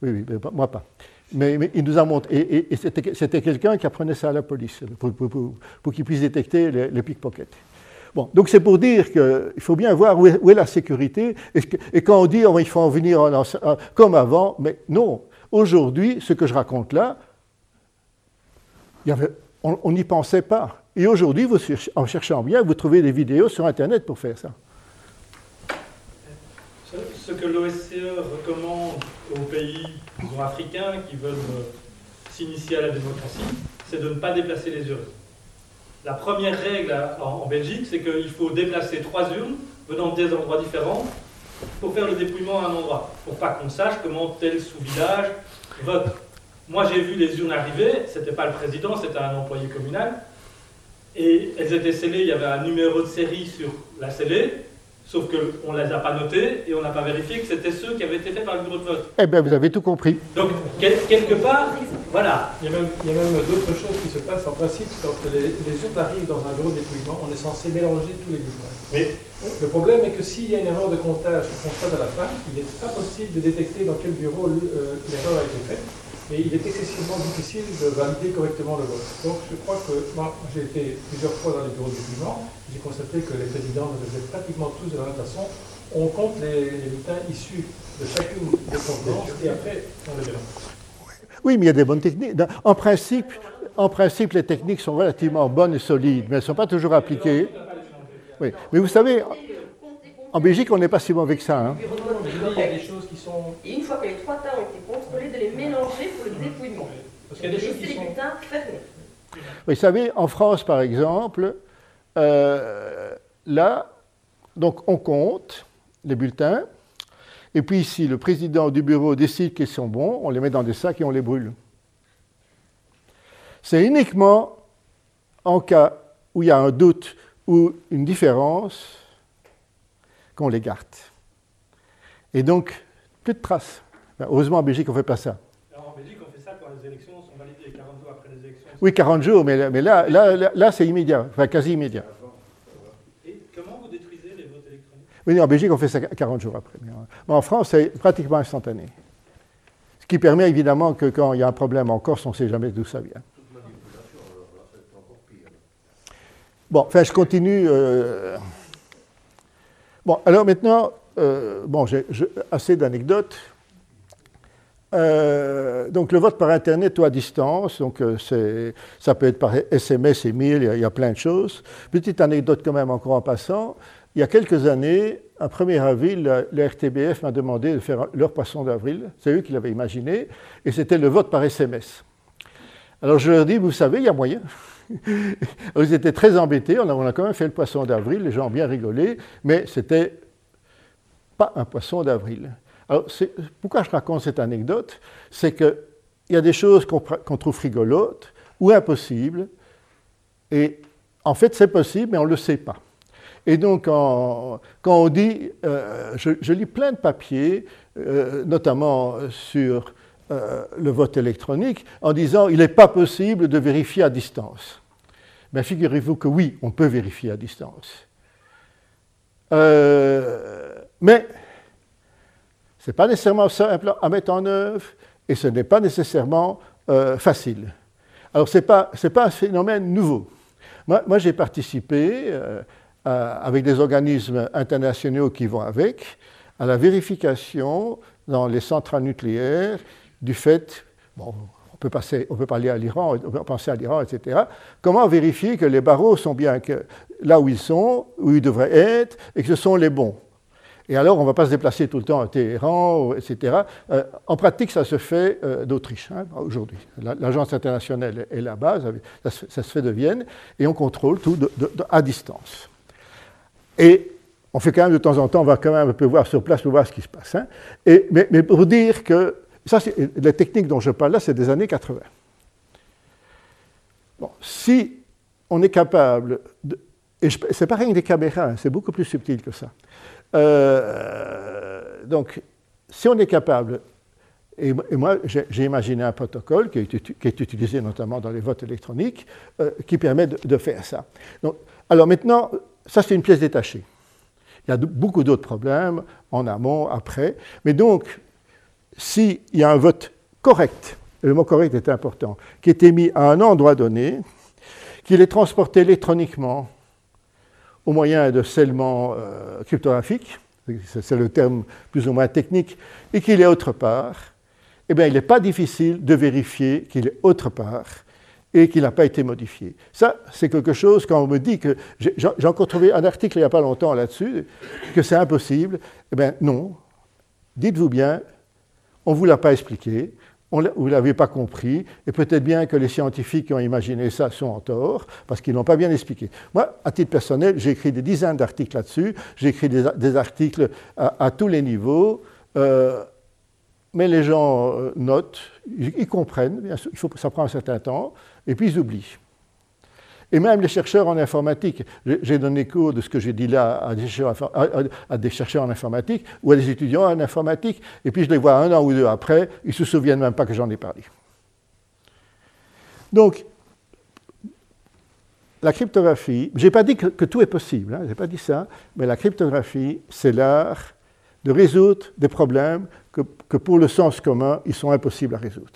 Oui, oui, mais moi pas. Mais, il nous a montré, et, c'était quelqu'un qui apprenait ça à la police, pour, qu'il puisse détecter les, pickpockets. Bon, donc c'est pour dire qu'il faut bien voir où est, la sécurité, et, quand on dit qu'il oh, faut en venir comme avant, mais non, aujourd'hui, ce que je raconte là, on n'y pensait pas. Et aujourd'hui, en cherchant bien, vous trouvez des vidéos sur Internet pour faire ça.
Ce que l'OSCE recommande aux pays africains qui veulent euh, s'initier à la démocratie, c'est de ne pas déplacer les urnes. La première règle en, Belgique, c'est qu'il faut déplacer trois urnes venant des endroits différents pour faire le dépouillement à un endroit, pour pas qu'on sache comment tel sous-village vote. Moi, j'ai vu les urnes arriver, c'était pas le président, c'était un employé communal, et elles étaient scellées, il y avait un numéro de série sur la scellée, Sauf qu'on ne les a pas notés et on n'a pas vérifié que c'était ceux qui avaient été faits par le bureau de vote.
Eh bien, vous avez tout compris.
Donc, quelque part, voilà.
Il y a même, d'autres choses qui se passent. En principe, quand les, les urnes arrivent dans un bureau de dépouillement, on est censé mélanger tous les bulletins.
Mais
le problème est que s'il y a une erreur de comptage qu'on constate à la fin, il n'est pas possible de détecter dans quel bureau euh, l'erreur a été faite mais il est excessivement difficile de valider correctement le vote. Donc je crois que moi, j'ai été plusieurs fois dans les bureaux de dépouillement, j'ai constaté que les présidents le faisaient pratiquement tous de la même façon. On compte les, bulletins issus de chacune des conférences et après on les mélange.
Oui, mais il y a des bonnes techniques. En principe, en principe, les techniques sont relativement bonnes et solides, mais elles ne sont pas toujours appliquées. Oui, mais vous savez, en Belgique, on n'est pas si mauvais que ça. Hein.
Il y a des choses qui sont.
Et une fois que les trois tas ont été contrôlés, de les mélanger pour le dépouillement.
Parce qu'il y a des choses qui sont.
Vous savez, en France, par exemple, euh, là, donc on compte les bulletins, et puis si le président du bureau décide qu'ils sont bons, on les met dans des sacs et on les brûle. C'est uniquement en cas où il y a un doute ou une différence qu'on les garde. Et donc, plus de traces. heureusement, en Belgique, on ne fait pas ça.
Ça sont validées, 40 jours après les élections.
Oui, 40 jours, mais, mais là, là, là, c'est immédiat, enfin quasi immédiat.
Et comment vous détruisez les votes électroniques?
Oui, en Belgique, on fait ça 40 jours après. Mais en France, c'est pratiquement instantané. Ce qui permet évidemment que quand il y a un problème en Corse, on ne sait jamais d'où ça vient. Bon, enfin, je continue. Euh, bon, alors maintenant, euh, bon, j'ai assez d'anecdotes. Euh, donc le vote par Internet ou à distance, donc ça peut être par SMS, email, il y, a, plein de choses. Petite anecdote quand même encore en passant. Il y a quelques années, un 1er avril, le RTBF m'a demandé de faire leur poisson d'avril. C'est eux qui l'avaient imaginé. Et c'était le vote par SMS. Alors je leur dis, vous savez, il y a moyen. ils étaient très embêtés. On a, quand même fait le poisson d'avril, les gens ont bien rigolé, mais c'était pas un poisson d'avril. Alors, pourquoi je raconte cette anecdote? C'est qu'il y a des choses qu'on trouve rigolotes ou impossibles, et en fait, c'est possible, mais on ne le sait pas. Et donc, quand on dit, euh, je, lis plein de papiers, euh, notamment sur euh, le vote électronique en disant il n'est pas possible de vérifier à distance. Mais figurez-vous que oui, on peut vérifier à distance. Mais ce n'est pas nécessairement simple à mettre en œuvre et ce n'est pas nécessairement euh, facile. Alors ce n'est pas, pas, un phénomène nouveau. Moi, j'ai participé avec des organismes internationaux qui vont avec à la vérification dans les centrales nucléaires du fait, bon, on peut, passer, on peut parler à l'Iran, on peut penser à l'Iran, etc. Comment vérifier que les barreaux sont bien là où ils sont, où ils devraient être, et que ce sont les bons et alors, on ne va pas se déplacer tout le temps à Téhéran, etc. Euh, en pratique, ça se fait euh, d'Autriche hein, aujourd'hui. L'agence internationale est là-bas, ça, se fait de Vienne, et on contrôle tout à distance. Et on fait quand même de temps en temps, on va quand même un peu voir sur place pour voir ce qui se passe. Hein. Mais, pour dire que ça, les techniques dont je parle là, c'est des années 80. Bon, si on est capable, de, et c'est pas rien des caméras, hein, c'est beaucoup plus subtil que ça. Euh, donc, si on est capable, et, moi j'ai imaginé un protocole qui est, utilisé notamment dans les votes électroniques, euh, qui permet de, faire ça. Donc, alors maintenant, ça c'est une pièce détachée. Il y a beaucoup d'autres problèmes en amont, après. Mais donc, s'il y a un vote correct, le mot correct est important, qui est émis à un endroit donné, qu'il est transporté électroniquement au moyen de scellement euh, cryptographique, c'est le terme plus ou moins technique, et qu'il est autre part, eh bien, il n'est pas difficile de vérifier qu'il est autre part et qu'il n'a pas été modifié. Ça, c'est quelque chose, quand on me dit que... J'ai encore trouvé un article il n'y a pas longtemps là-dessus, que c'est impossible. Eh bien, non. Dites-vous bien, on ne vous l'a pas expliqué, vous ne l'avez pas compris, et peut-être bien que les scientifiques qui ont imaginé ça sont en tort, parce qu'ils n'ont pas bien expliqué. Moi, à titre personnel, j'ai écrit des dizaines d'articles là-dessus, j'ai écrit des, articles à, tous les niveaux, euh, mais les gens euh, notent, ils, comprennent, bien il faut, ça prend un certain temps, et puis ils oublient. Et même les chercheurs en informatique, j'ai donné cours de ce que j'ai dit là à des, chercheurs, en informatique ou à des étudiants en informatique, et puis je les vois un an ou deux après, ils ne se souviennent même pas que j'en ai parlé. Donc, la cryptographie, je n'ai pas dit que, tout est possible, hein, je n'ai pas dit ça, mais la cryptographie, c'est l'art de résoudre des problèmes que, que pour le sens commun, ils sont impossibles à résoudre.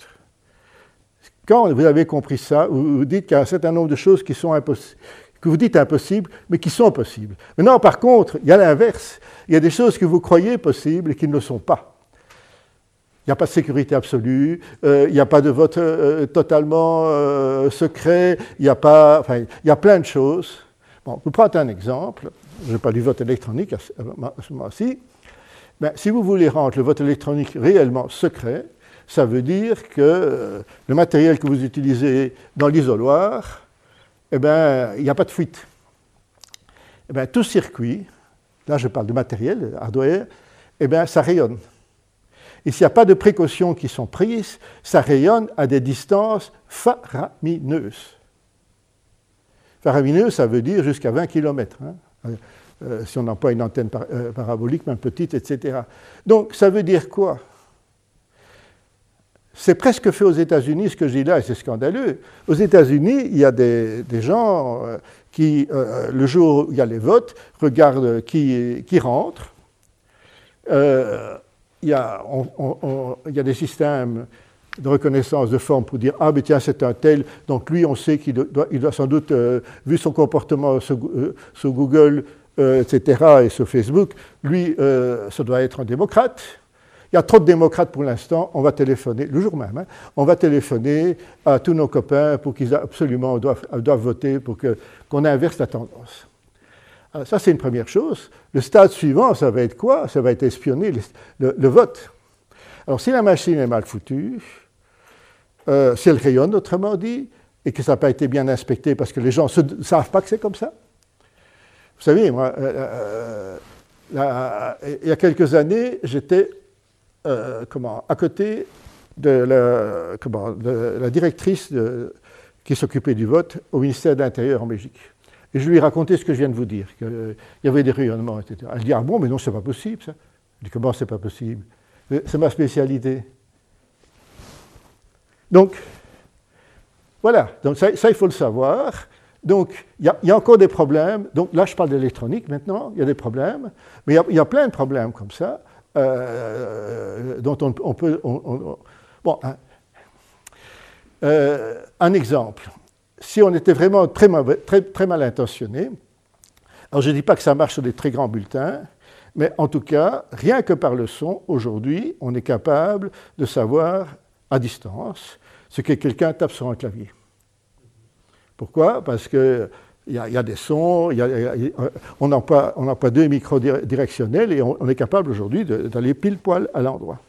Quand vous avez compris ça, vous dites qu'il y a un certain nombre de choses qui sont que vous dites impossibles, mais qui sont possibles. Maintenant, par contre, il y a l'inverse. Il y a des choses que vous croyez possibles et qui ne le sont pas. il n'y a pas de sécurité absolue, il n'y a pas de vote totalement secret, il y a pas, enfin, il y a plein de choses. Bon, vous prenez un exemple, je pas du vote électronique à ce moment-ci. Ben, si vous voulez rendre le vote électronique réellement secret, ça veut dire que le matériel que vous utilisez dans l'isoloir, eh ben, il n'y a pas de fuite. Eh ben, tout circuit, là je parle de matériel, hardware, eh ben, ça rayonne. Et s'il n'y a pas de précautions qui sont prises, ça rayonne à des distances faramineuses. Faramineux, ça veut dire jusqu'à 20 km. Hein. Euh, si on pas une antenne euh, parabolique, même petite, etc. Donc, ça veut dire quoi? C'est presque fait aux États-Unis, ce que je dis là, et c'est scandaleux. Aux États-Unis, il y a des, gens euh, qui, le jour où il y a les votes, regardent qui, qui rentre. il y a des systèmes de reconnaissance de forme pour dire ah mais tiens c'est un tel donc lui on sait qu'il doit, il doit sans doute euh, vu son comportement sur, euh, Google euh, etc et sur Facebook lui ça doit être un démocrate il y a trop de démocrates pour l'instant on va téléphoner le jour même hein, on va téléphoner à tous nos copains pour qu'ils absolument doivent, doivent voter pour qu'on inverse la tendance. Alors, ça c'est une première chose. Le stade suivant ça va être quoi? Ça va être espionner le, le vote. Alors si la machine est mal foutue, euh, si elle rayonne, autrement dit, et que ça n'a pas été bien inspecté parce que les gens ne savent pas que c'est comme ça. Vous savez, moi, euh, euh, il y a quelques années, j'étais comment, à côté de la, directrice qui s'occupait du vote au ministère de l'Intérieur en Belgique. Et je lui ai raconté ce que je viens de vous dire, qu'il y avait des rayonnements, etc. Elle dit Ah bon, mais non, c'est pas possible ça. Je dis Comment c'est pas possible? C'est ma spécialité. Donc, voilà, donc ça, il faut le savoir. Donc, il y, a encore des problèmes. Donc, là, je parle d'électronique maintenant, il y a des problèmes. Mais il y, a plein de problèmes comme ça, euh, dont on, peut. bon, hein. euh, un exemple. Si on était vraiment très, très, très mal intentionné, alors je ne dis pas que ça marche sur des très grands bulletins, mais en tout cas, rien que par le son, aujourd'hui, on est capable de savoir à distance ce que quelqu'un tape sur un clavier. Pourquoi? Parce qu'il y, a, y a des sons, on n'a pas, pas, deux micros directionnels et on, est capable aujourd'hui d'aller pile poil à l'endroit.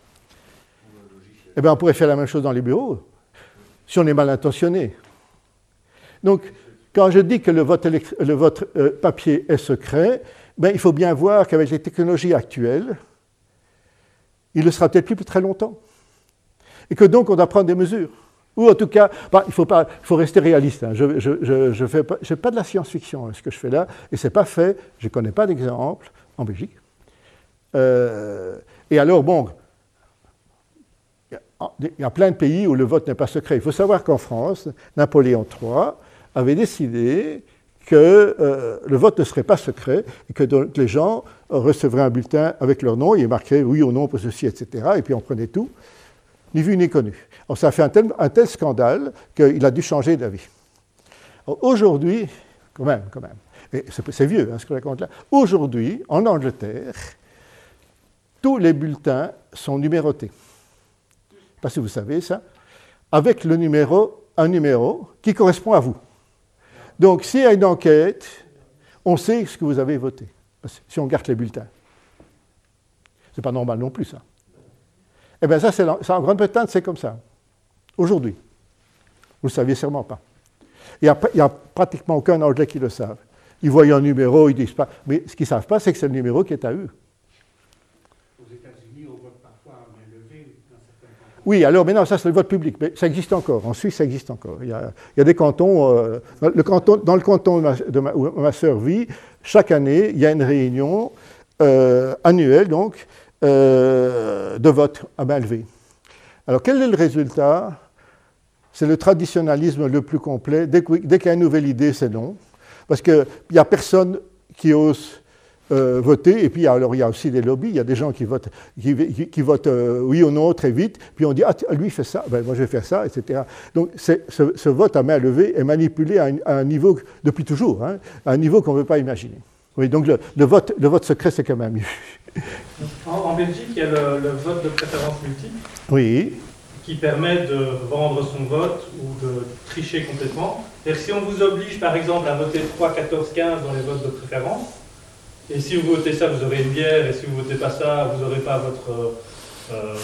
Eh bien, on pourrait faire la même chose dans les bureaux, si on est mal intentionné. Donc, quand je dis que le vote, le euh, papier est secret, ben, il faut bien voir qu'avec les technologies actuelles, il ne sera peut-être plus pour très longtemps. Et que donc on doit prendre des mesures. Ou en tout cas, bah, il, faut pas, faut rester réaliste. Hein. Je ne fais pas, pas, de la science-fiction, hein, ce que je fais là, et ce n'est pas fait, je ne connais pas d'exemple en Belgique. Euh, et alors, bon, il y a plein de pays où le vote n'est pas secret. Il faut savoir qu'en France, Napoléon III avait décidé que euh, le vote ne serait pas secret et que les gens recevraient un bulletin avec leur nom, il est marqué oui ou non pour ceci, etc. Et puis on prenait tout ni vu ni connu. Ça a fait un tel, scandale qu'il a dû changer d'avis. Aujourd'hui, quand même, quand même, c'est vieux hein, ce que je raconte là, aujourd'hui, en Angleterre, tous les bulletins sont numérotés. Je sais pas si vous savez ça, avec le numéro, un numéro qui correspond à vous. Donc, s'il y a une enquête, on sait ce que vous avez voté, si on garde les bulletins. Ce n'est pas normal non plus, ça. Eh bien, ça, c'est en Grande-Bretagne, c'est comme ça. Aujourd'hui. Vous ne le saviez sûrement pas. Il n'y a, pratiquement aucun Anglais qui le savent. Ils voient un numéro, ils disent pas. Mais ce qu'ils ne savent pas, c'est que c'est le numéro qui est à eux. Aux États-Unis, on vote parfois à main levée dans certains Oui, alors maintenant, ça, c'est le vote public. Mais ça existe encore. En Suisse, ça existe encore. Il y a, des cantons, euh, le canton. Dans le canton de ma, où ma sœur vit, chaque année, il y a une réunion euh, annuelle, donc, euh, de vote à main levée. Alors quel est le résultat? C'est le traditionnalisme le plus complet. Dès, qu'il y a une nouvelle idée, c'est non. Parce qu'il n'y a personne qui ose euh, voter. Et puis alors il y a aussi des lobbies, il y a des gens qui votent, euh, oui ou non très vite. Puis on dit, ah, lui fait ça, ben, moi je vais faire ça, etc. Donc ce, vote à main levée est manipulé à un, niveau, depuis toujours, hein, à un niveau qu'on ne veut pas imaginer. Oui, donc le, vote, le vote secret, c'est quand même mieux.
En, Belgique, il y a le, le, vote de préférence multiple.
Oui.
Qui permet de vendre son vote ou de tricher complètement. si on vous oblige, par exemple, à voter 3, 14, 15 dans les votes de préférence, et si vous votez ça, vous aurez une bière, et si vous votez pas ça, vous n'aurez pas votre, euh,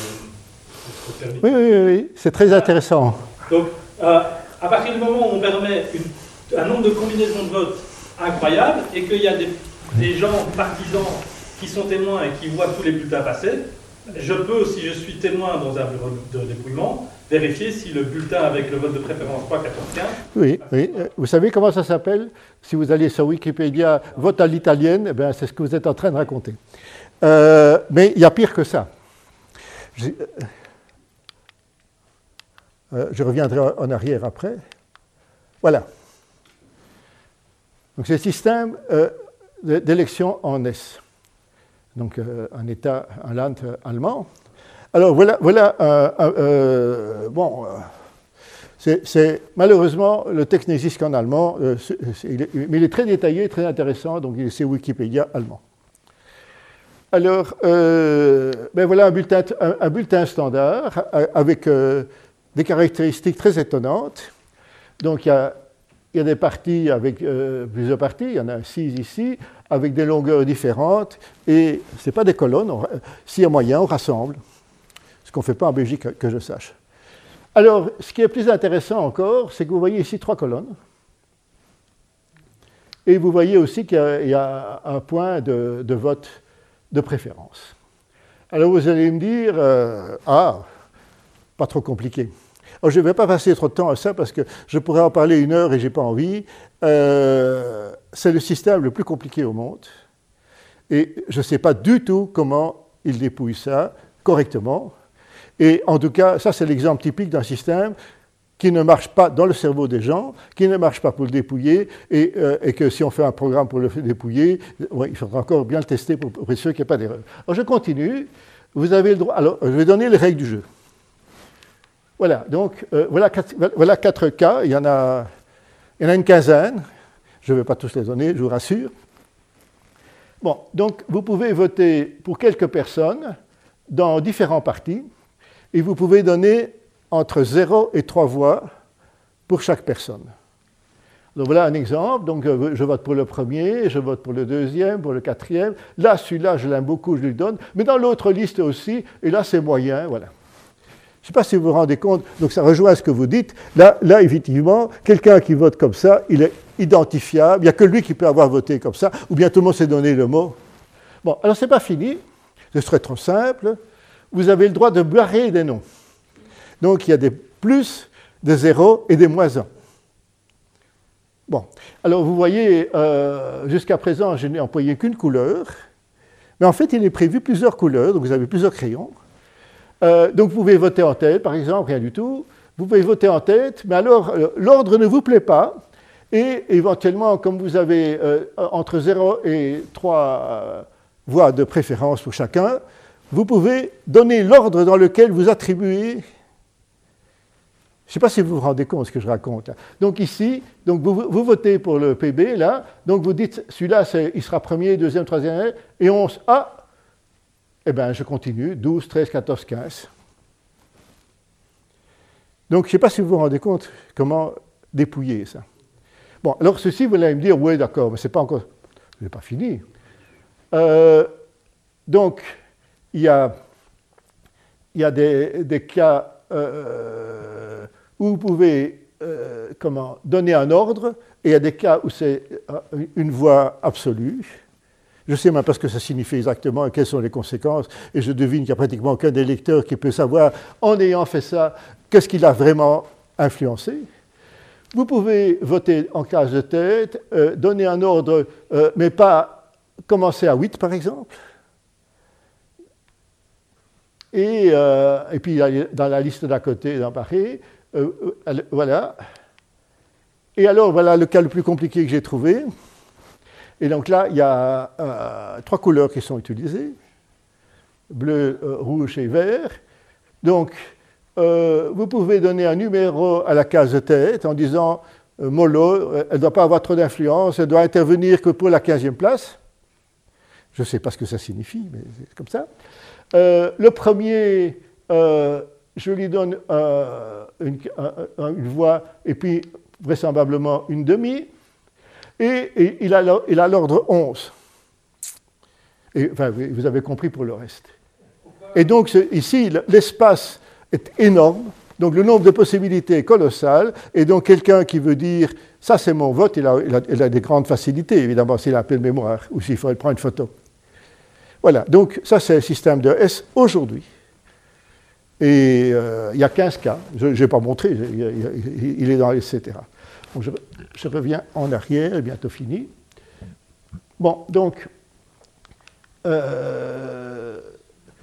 permis. Oui, oui, oui, c'est très intéressant.
Donc, euh, à partir du moment où on permet un nombre de combinaisons de votes incroyable et qu'il y a des, gens partisans qui sont témoins et qui voient tous les bulletins passer, je peux, si je suis témoin dans un bureau de dépouillement, vérifier si le bulletin avec le vote de préférence 3, 14, 15.
Oui, oui. Vous savez comment ça s'appelle? Si vous allez sur Wikipédia, vote à l'italienne, eh c'est ce que vous êtes en train de raconter. Euh, mais il y a pire que ça. Je, euh, je reviendrai en arrière après. Voilà. Donc c'est le système euh, d'élection en S, donc euh, un État, un land allemand. Alors voilà, voilà euh, bon, c'est, malheureusement, le texte n'existe qu'en allemand, mais il est très détaillé, très intéressant, donc c'est Wikipédia allemand. Alors, ben voilà un bulletin, un bulletin standard avec des caractéristiques très étonnantes. Donc il y a il y a des parties avec euh, plusieurs parties, il y en a six ici, avec des longueurs différentes, et ce n'est pas des colonnes. S'il y a moyen, on rassemble, ce qu'on ne fait pas en Belgique, que je sache. Alors, ce qui est plus intéressant encore, c'est que vous voyez ici trois colonnes, et vous voyez aussi qu'il y, a un point de, vote de préférence. Alors vous allez me dire, euh, ah, pas trop compliqué. Je ne vais pas passer trop de temps à ça parce que je pourrais en parler une heure et je n'ai pas envie. Euh, c'est le système le plus compliqué au monde. Et je ne sais pas du tout comment il dépouille ça correctement. Et en tout cas, ça c'est l'exemple typique d'un système qui ne marche pas dans le cerveau des gens, qui ne marche pas pour le dépouiller, et, euh, que si on fait un programme pour le dépouiller, il faudra encore bien le tester pour, être sûr qu'il n'y ait pas d'erreur. Alors je continue. Vous avez le droit. Alors, je vais donner les règles du jeu. Voilà, donc euh, voilà, quatre, cas, il y, en a, il y en a une quinzaine, je ne vais pas tous les donner, je vous rassure. Bon, donc vous pouvez voter pour quelques personnes dans différents partis, et vous pouvez donner entre 0 et 3 voix pour chaque personne. Donc voilà un exemple. Donc euh, je vote pour le premier, je vote pour le deuxième, pour le quatrième. Là, celui-là, je l'aime beaucoup, je lui donne. Mais dans l'autre liste aussi, et là, c'est moyen, voilà. Je ne sais pas si vous vous rendez compte, donc ça rejoint ce que vous dites. Là, là effectivement, quelqu'un qui vote comme ça, il est identifiable, il n'y a que lui qui peut avoir voté comme ça, ou bien tout le monde s'est donné le mot. Bon, alors ce n'est pas fini, ce serait trop simple. Vous avez le droit de barrer des noms. Donc il y a des plus, des zéros et des moins 1. Bon, alors vous voyez, euh, jusqu'à présent, je n'ai employé qu'une couleur, mais en fait, il est prévu plusieurs couleurs, donc vous avez plusieurs crayons. Euh, donc vous pouvez voter en tête, par exemple, rien du tout. Vous pouvez voter en tête, mais alors euh, l'ordre ne vous plaît pas. Et éventuellement, comme vous avez euh, entre 0 et 3 voix de préférence pour chacun, vous pouvez donner l'ordre dans lequel vous attribuez. Je ne sais pas si vous vous rendez compte de ce que je raconte. Donc ici, donc vous, votez pour le PB, là. Donc vous dites, celui-là, il sera premier, deuxième, troisième, et on... Ah, eh bien, je continue, 12, 13, 14, 15. Donc, je ne sais pas si vous vous rendez compte comment dépouiller ça. Bon, alors ceci, vous allez me dire, oui, d'accord, mais ce n'est pas encore... Je n'ai pas fini. Euh, donc, il y a, y a des, cas euh, où vous pouvez euh, comment, donner un ordre, et il y a des cas où c'est une voix absolue. Je sais même pas ce que ça signifie exactement et quelles sont les conséquences, et je devine qu'il n'y a pratiquement aucun des lecteurs qui peut savoir, en ayant fait ça, qu'est-ce qu'il a vraiment influencé. Vous pouvez voter en classe de tête, euh, donner un ordre, euh, mais pas commencer à 8 par exemple. Et, euh, et puis dans la liste d'à côté, dans Paris, voilà. Et alors, voilà le cas le plus compliqué que j'ai trouvé. Et donc là, il y a euh, trois couleurs qui sont utilisées, bleu, euh, rouge et vert. Donc, euh, vous pouvez donner un numéro à la case de tête en disant Molo, elle ne doit pas avoir trop d'influence, elle doit intervenir que pour la 15e place. Je ne sais pas ce que ça signifie, mais c'est comme ça. Le premier, je lui donne une, voix et puis vraisemblablement une demi. Et, il a l'ordre 11. Et, enfin, vous avez compris pour le reste. Et donc ici, l'espace est énorme. Donc le nombre de possibilités est colossal. Et donc quelqu'un qui veut dire ça c'est mon vote, il a, il des grandes facilités, évidemment, s'il a un peu de mémoire ou s'il faut prendre une photo. Voilà, donc ça c'est le système de S aujourd'hui. Et euh, il y a 15 cas, je n'ai pas montré, il, est dans etc. Je, reviens en arrière, bientôt fini. Bon, donc, euh,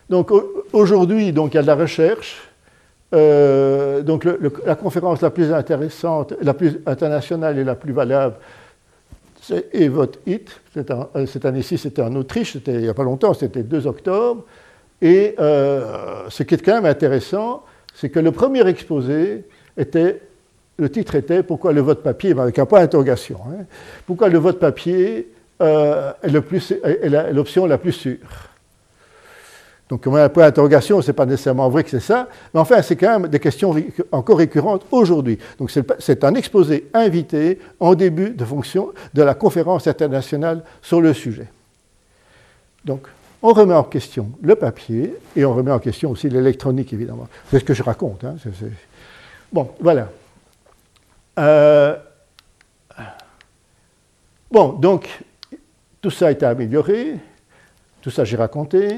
donc aujourd'hui, donc, il y a de la recherche. Euh, donc la conférence la plus intéressante, la plus internationale et la plus valable, c'est Evot It. Cette année-ci, c'était en Autriche, c'était il n'y a pas longtemps, c'était 2 octobre. Et euh, ce qui est quand même intéressant, c'est que le premier exposé était, le titre était Pourquoi le vote papier, avec un point d'interrogation. Hein. pourquoi le vote papier euh, est l'option la, plus sûre? Donc, un point d'interrogation, ce n'est pas nécessairement vrai que c'est ça, mais enfin, c'est quand même des questions encore récurrentes aujourd'hui. Donc, c'est un exposé invité en début de fonction de la conférence internationale sur le sujet. Donc, on remet en question le papier et on remet en question aussi l'électronique, évidemment. C'est ce que je raconte. Hein, bon, voilà. Euh, bon, donc, tout ça a été amélioré, tout ça j'ai raconté.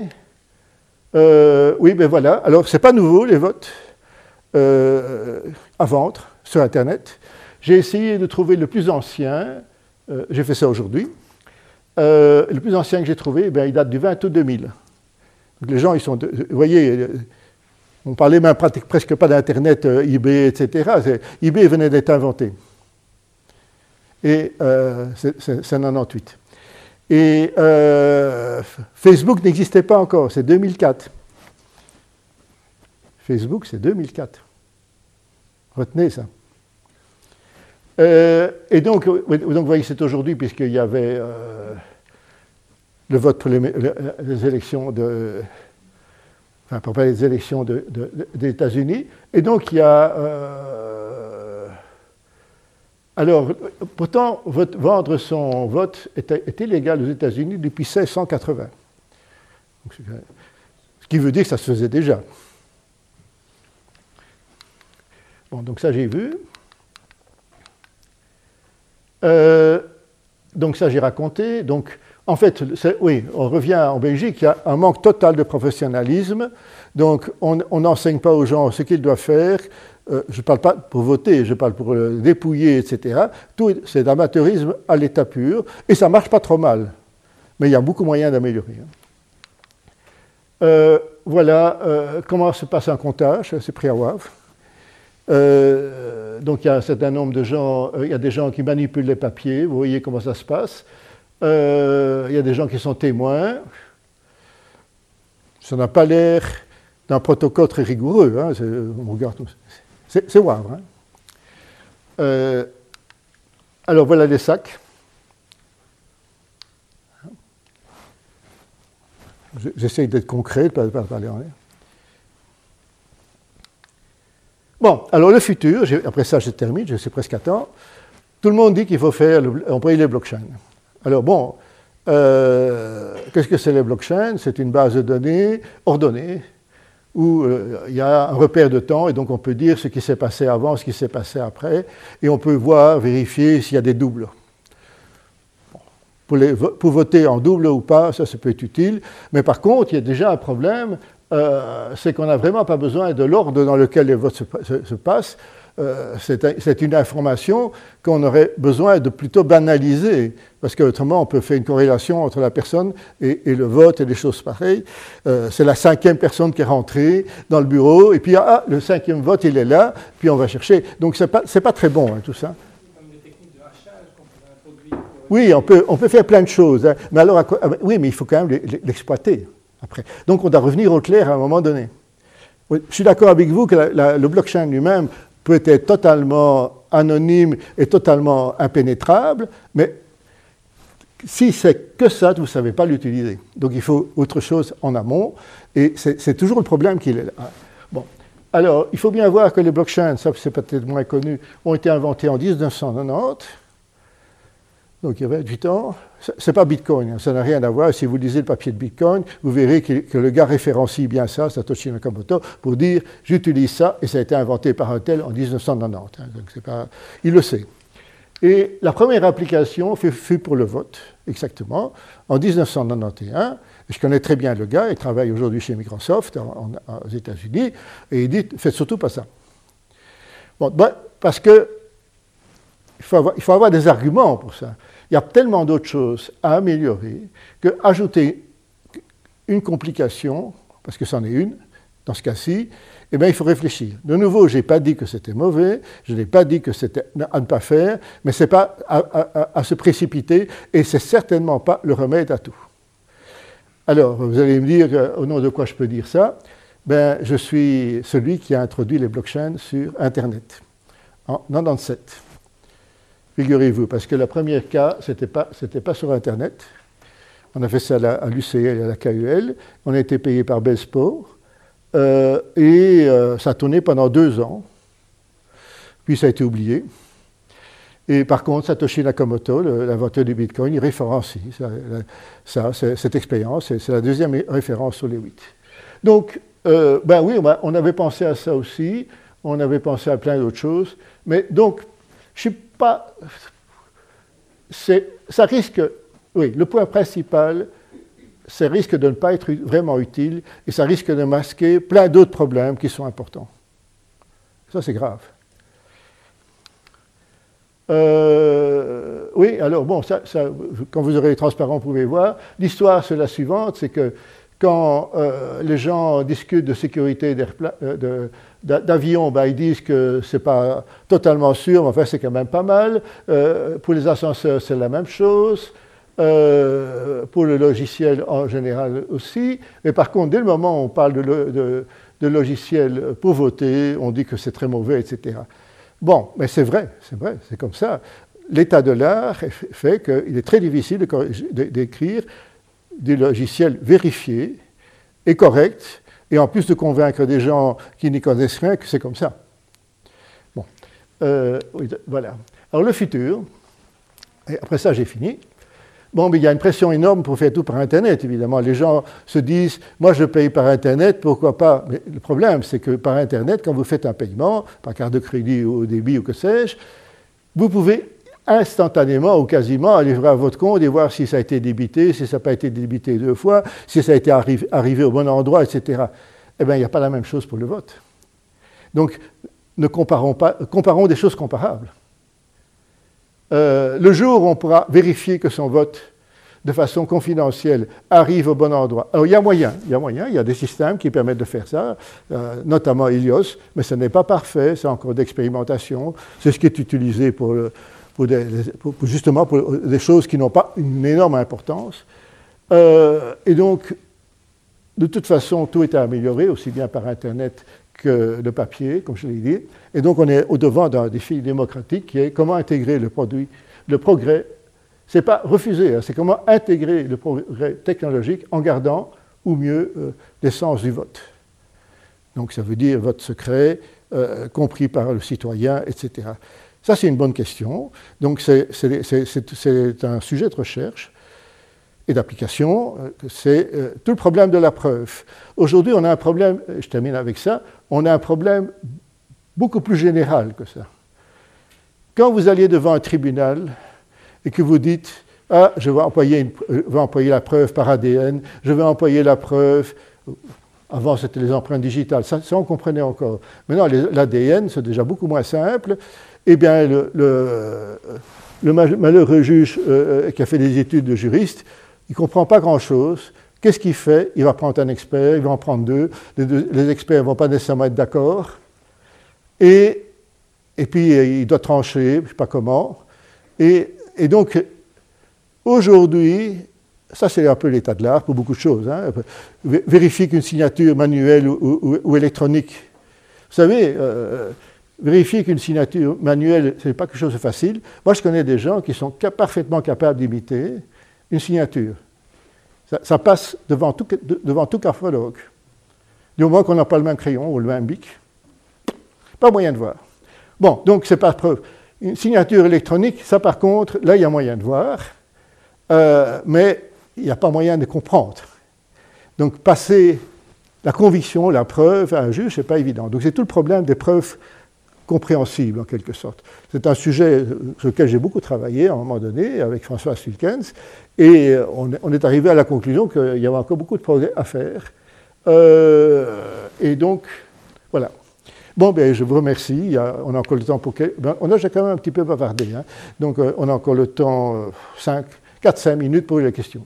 Euh, oui, ben voilà. Alors, ce n'est pas nouveau, les votes euh, à vendre sur Internet. J'ai essayé de trouver le plus ancien. j'ai fait ça aujourd'hui. Le plus ancien que j'ai trouvé, eh il date du 20 août 2000. les gens, ils sont. vous voyez, on parlait même presque pas d'Internet, euh, eBay, etc. eBay venait d'être inventé. Et c'est 98. Et Facebook n'existait pas encore, c'est 2004. Facebook, c'est 2004. Retenez ça. et donc, donc, vous voyez, c'est aujourd'hui, puisqu'il y avait le vote pour les, élections de. Enfin, pour les élections de, des États-Unis. Et donc, il y a. Euh, alors, pourtant, vendre son vote est, illégal aux États-Unis depuis 1680. ce qui veut dire que ça se faisait déjà. Bon, donc ça j'ai vu. Euh, donc ça j'ai raconté. Donc en fait, oui, on revient en Belgique, il y a un manque total de professionnalisme. Donc, on n'enseigne pas aux gens ce qu'ils doivent faire. Euh, je ne parle pas pour voter, je parle pour le dépouiller, etc. Tout, c'est d'amateurisme à l'état pur. Et ça ne marche pas trop mal. Mais il y a beaucoup moyen d'améliorer. Hein. Euh, voilà euh, comment se passe un comptage, c'est pris à WAV. donc il y a un certain nombre de gens, il y a des gens qui manipulent les papiers, vous voyez comment ça se passe. Euh, il y a des gens qui sont témoins. Ça n'a pas l'air d'un protocole très rigoureux. Hein, on regarde C'est Wavre. Hein. Euh, alors voilà les sacs. J'essaye d'être concret, pas, pas parler en l'air. Bon, alors le futur, après ça je termine, je suis presque à temps. Tout le monde dit qu'il faut faire employer les blockchains. Alors bon, euh, qu'est-ce que c'est les blockchains? C'est une base de données ordonnée où euh, il y a un repère de temps et donc on peut dire ce qui s'est passé avant, ce qui s'est passé après, et on peut voir, vérifier s'il y a des doubles. Pour, voter en double ou pas, ça, ça peut être utile, mais par contre, il y a déjà un problème, euh, c'est qu'on n'a vraiment pas besoin de l'ordre dans lequel les votes se passent. Euh, c'est une information qu'on aurait besoin de plutôt banaliser, parce qu'autrement on peut faire une corrélation entre la personne et, le vote et des choses pareilles. Euh, c'est la cinquième personne qui est rentrée dans le bureau, et puis ah, le cinquième vote il est là, puis on va chercher. Donc c'est pas, pas très bon hein, tout ça. Oui, on peut, on peut faire plein de choses, hein. mais alors, ah, oui, mais il faut quand même l'exploiter après. Donc on doit revenir au clair à un moment donné. je suis d'accord avec vous que le blockchain lui-même peut être totalement anonyme et totalement impénétrable, mais si c'est que ça, vous ne savez pas l'utiliser. Donc il faut autre chose en amont, et c'est toujours le problème qu'il est là. Bon. Alors, il faut bien voir que les blockchains, ça c'est peut-être moins connu, ont été inventés en 1990. Donc il y a 28 ans. C'est pas Bitcoin, hein, ça n'a rien à voir. Si vous lisez le papier de Bitcoin, vous verrez que, le gars référencie bien ça, Satoshi Nakamoto, pour dire j'utilise ça et ça a été inventé par un tel en 1990. Hein. pas, il le sait. Et la première application fut, pour le vote, exactement, en 1991. Je connais très bien le gars, il travaille aujourd'hui chez Microsoft aux États-Unis, et il dit faites surtout pas ça. Bon, ben, parce que il faut, avoir, des arguments pour ça. Il y a tellement d'autres choses à améliorer que ajouter une complication, parce que c'en est une, dans ce cas-ci, eh bien, il faut réfléchir. De nouveau, je n'ai pas dit que c'était mauvais, je n'ai pas dit que c'était à ne pas faire, mais ce n'est pas à, se précipiter, et c'est certainement pas le remède à tout. Alors, vous allez me dire, euh, au nom de quoi je peux dire ça? Ben, Je suis celui qui a introduit les blockchains sur Internet, en 97 figurez-vous, parce que le premier cas, ce n'était pas, sur Internet. On a fait ça à l'UCL et à la KUL. On a été payé par Bellsport. Euh, et euh, ça a tourné pendant deux ans. Puis ça a été oublié. Et par contre, Satoshi Nakamoto, l'inventeur du Bitcoin, il référencie ça, cette expérience. C'est la deuxième référence sur les huit. Donc, euh, ben oui, on avait pensé à ça aussi. On avait pensé à plein d'autres choses. Mais donc, je suis Ça risque. Oui, le point principal, ça risque de ne pas être vraiment utile et ça risque de masquer plein d'autres problèmes qui sont importants. Ça, c'est grave. Euh, oui, alors bon, ça, quand vous aurez les transparents, vous pouvez voir. L'histoire, c'est la suivante, c'est que quand euh, les gens discutent de sécurité euh, d'avions, ben, ils disent que ce n'est pas totalement sûr, mais enfin c'est quand même pas mal. Euh, pour les ascenseurs, c'est la même chose. pour le logiciel en général aussi. Mais par contre, dès le moment où on parle de, logiciel pour on dit que c'est très mauvais, etc. Bon, mais c'est vrai, c'est vrai, c'est comme ça. L'état de l'art fait qu'il est très difficile d'écrire des logiciels vérifiés et corrects, et en plus de convaincre des gens qui n'y connaissent rien que c'est comme ça. Bon, euh, voilà. Alors le futur, et après ça j'ai fini. Bon, mais il y a une pression énorme pour faire tout par Internet, évidemment. Les gens se disent, moi je paye par Internet, pourquoi pas? Mais le problème, c'est que par Internet, quand vous faites un paiement, par carte de crédit ou au débit ou que sais-je, vous pouvez instantanément ou quasiment aller voir votre compte et voir si ça a été débité, si ça n'a pas été débité deux fois, si ça a été arrivé, au bon endroit, etc. Eh bien, il n'y a pas la même chose pour le vote. Donc, ne comparons pas, comparons des choses comparables. Euh, le jour où on pourra vérifier que son vote de façon confidentielle arrive au bon endroit. Alors il y a moyen, il y a moyen, il y a des systèmes qui permettent de faire ça, euh, notamment Helios, mais ce n'est pas parfait, c'est encore d'expérimentation, c'est ce qui est utilisé pour, justement pour des choses qui n'ont pas une énorme importance. Euh, et donc, de toute façon, tout est amélioré, aussi bien par Internet que le papier, comme je l'ai dit. Et donc, on est au devant d'un défi démocratique qui est comment intégrer le produit, le progrès. Ce n'est pas refuser, hein, c'est comment intégrer le progrès technologique en gardant, ou mieux, euh, l'essence du vote. Donc, ça veut dire vote secret, euh, compris par le citoyen, etc. Ça, c'est une bonne question. Donc, c'est un sujet de recherche et d'application. C'est euh, tout le problème de la preuve. Aujourd'hui, on a un problème, je termine avec ça, on a un problème beaucoup plus général que ça. Quand vous alliez devant un tribunal et que vous dites Ah, je vais employer, euh, la preuve par ADN, je vais employer la preuve. Avant, c'était les empreintes digitales, ça on comprenait encore. Maintenant, l'ADN, c'est déjà beaucoup moins simple eh bien, le, malheureux juge euh, qui a fait des études de juriste, il ne comprend pas grand-chose. Qu'est-ce qu'il fait? Il va prendre un expert, il va en prendre deux. Les, experts ne vont pas nécessairement être d'accord. Et, et puis, il doit trancher, je ne sais pas comment. Et, donc, aujourd'hui, ça c'est un peu l'état de l'art pour beaucoup de choses. Hein. Vérifier qu'une signature manuelle ou, électronique. Vous savez, euh, Vérifier qu'une signature manuelle, ce n'est pas quelque chose de facile. Moi, je connais des gens qui sont parfaitement capables d'imiter, une signature. Ça, passe devant tout, devant tout cardiologue. Du moment qu'on n'a pas le même crayon ou le même bic, pas moyen de voir. Bon, donc c'est pas preuve. Une signature électronique, ça par contre, là il y a moyen de voir, euh, mais il n'y a pas moyen de comprendre. Donc passer la conviction, la preuve à un juge, ce n'est pas évident. Donc c'est tout le problème des preuves compréhensibles en quelque sorte. C'est un sujet sur lequel j'ai beaucoup travaillé à un moment donné avec François Sulkens, et on, est arrivé à la conclusion qu'il y avait encore beaucoup de progrès à faire. Euh, et donc, voilà. Bon, ben, je vous remercie. on a encore le temps pour. Ben, on a quand même un petit peu bavardé. Hein. Donc, euh, on a encore le temps, 4-5 minutes pour les questions.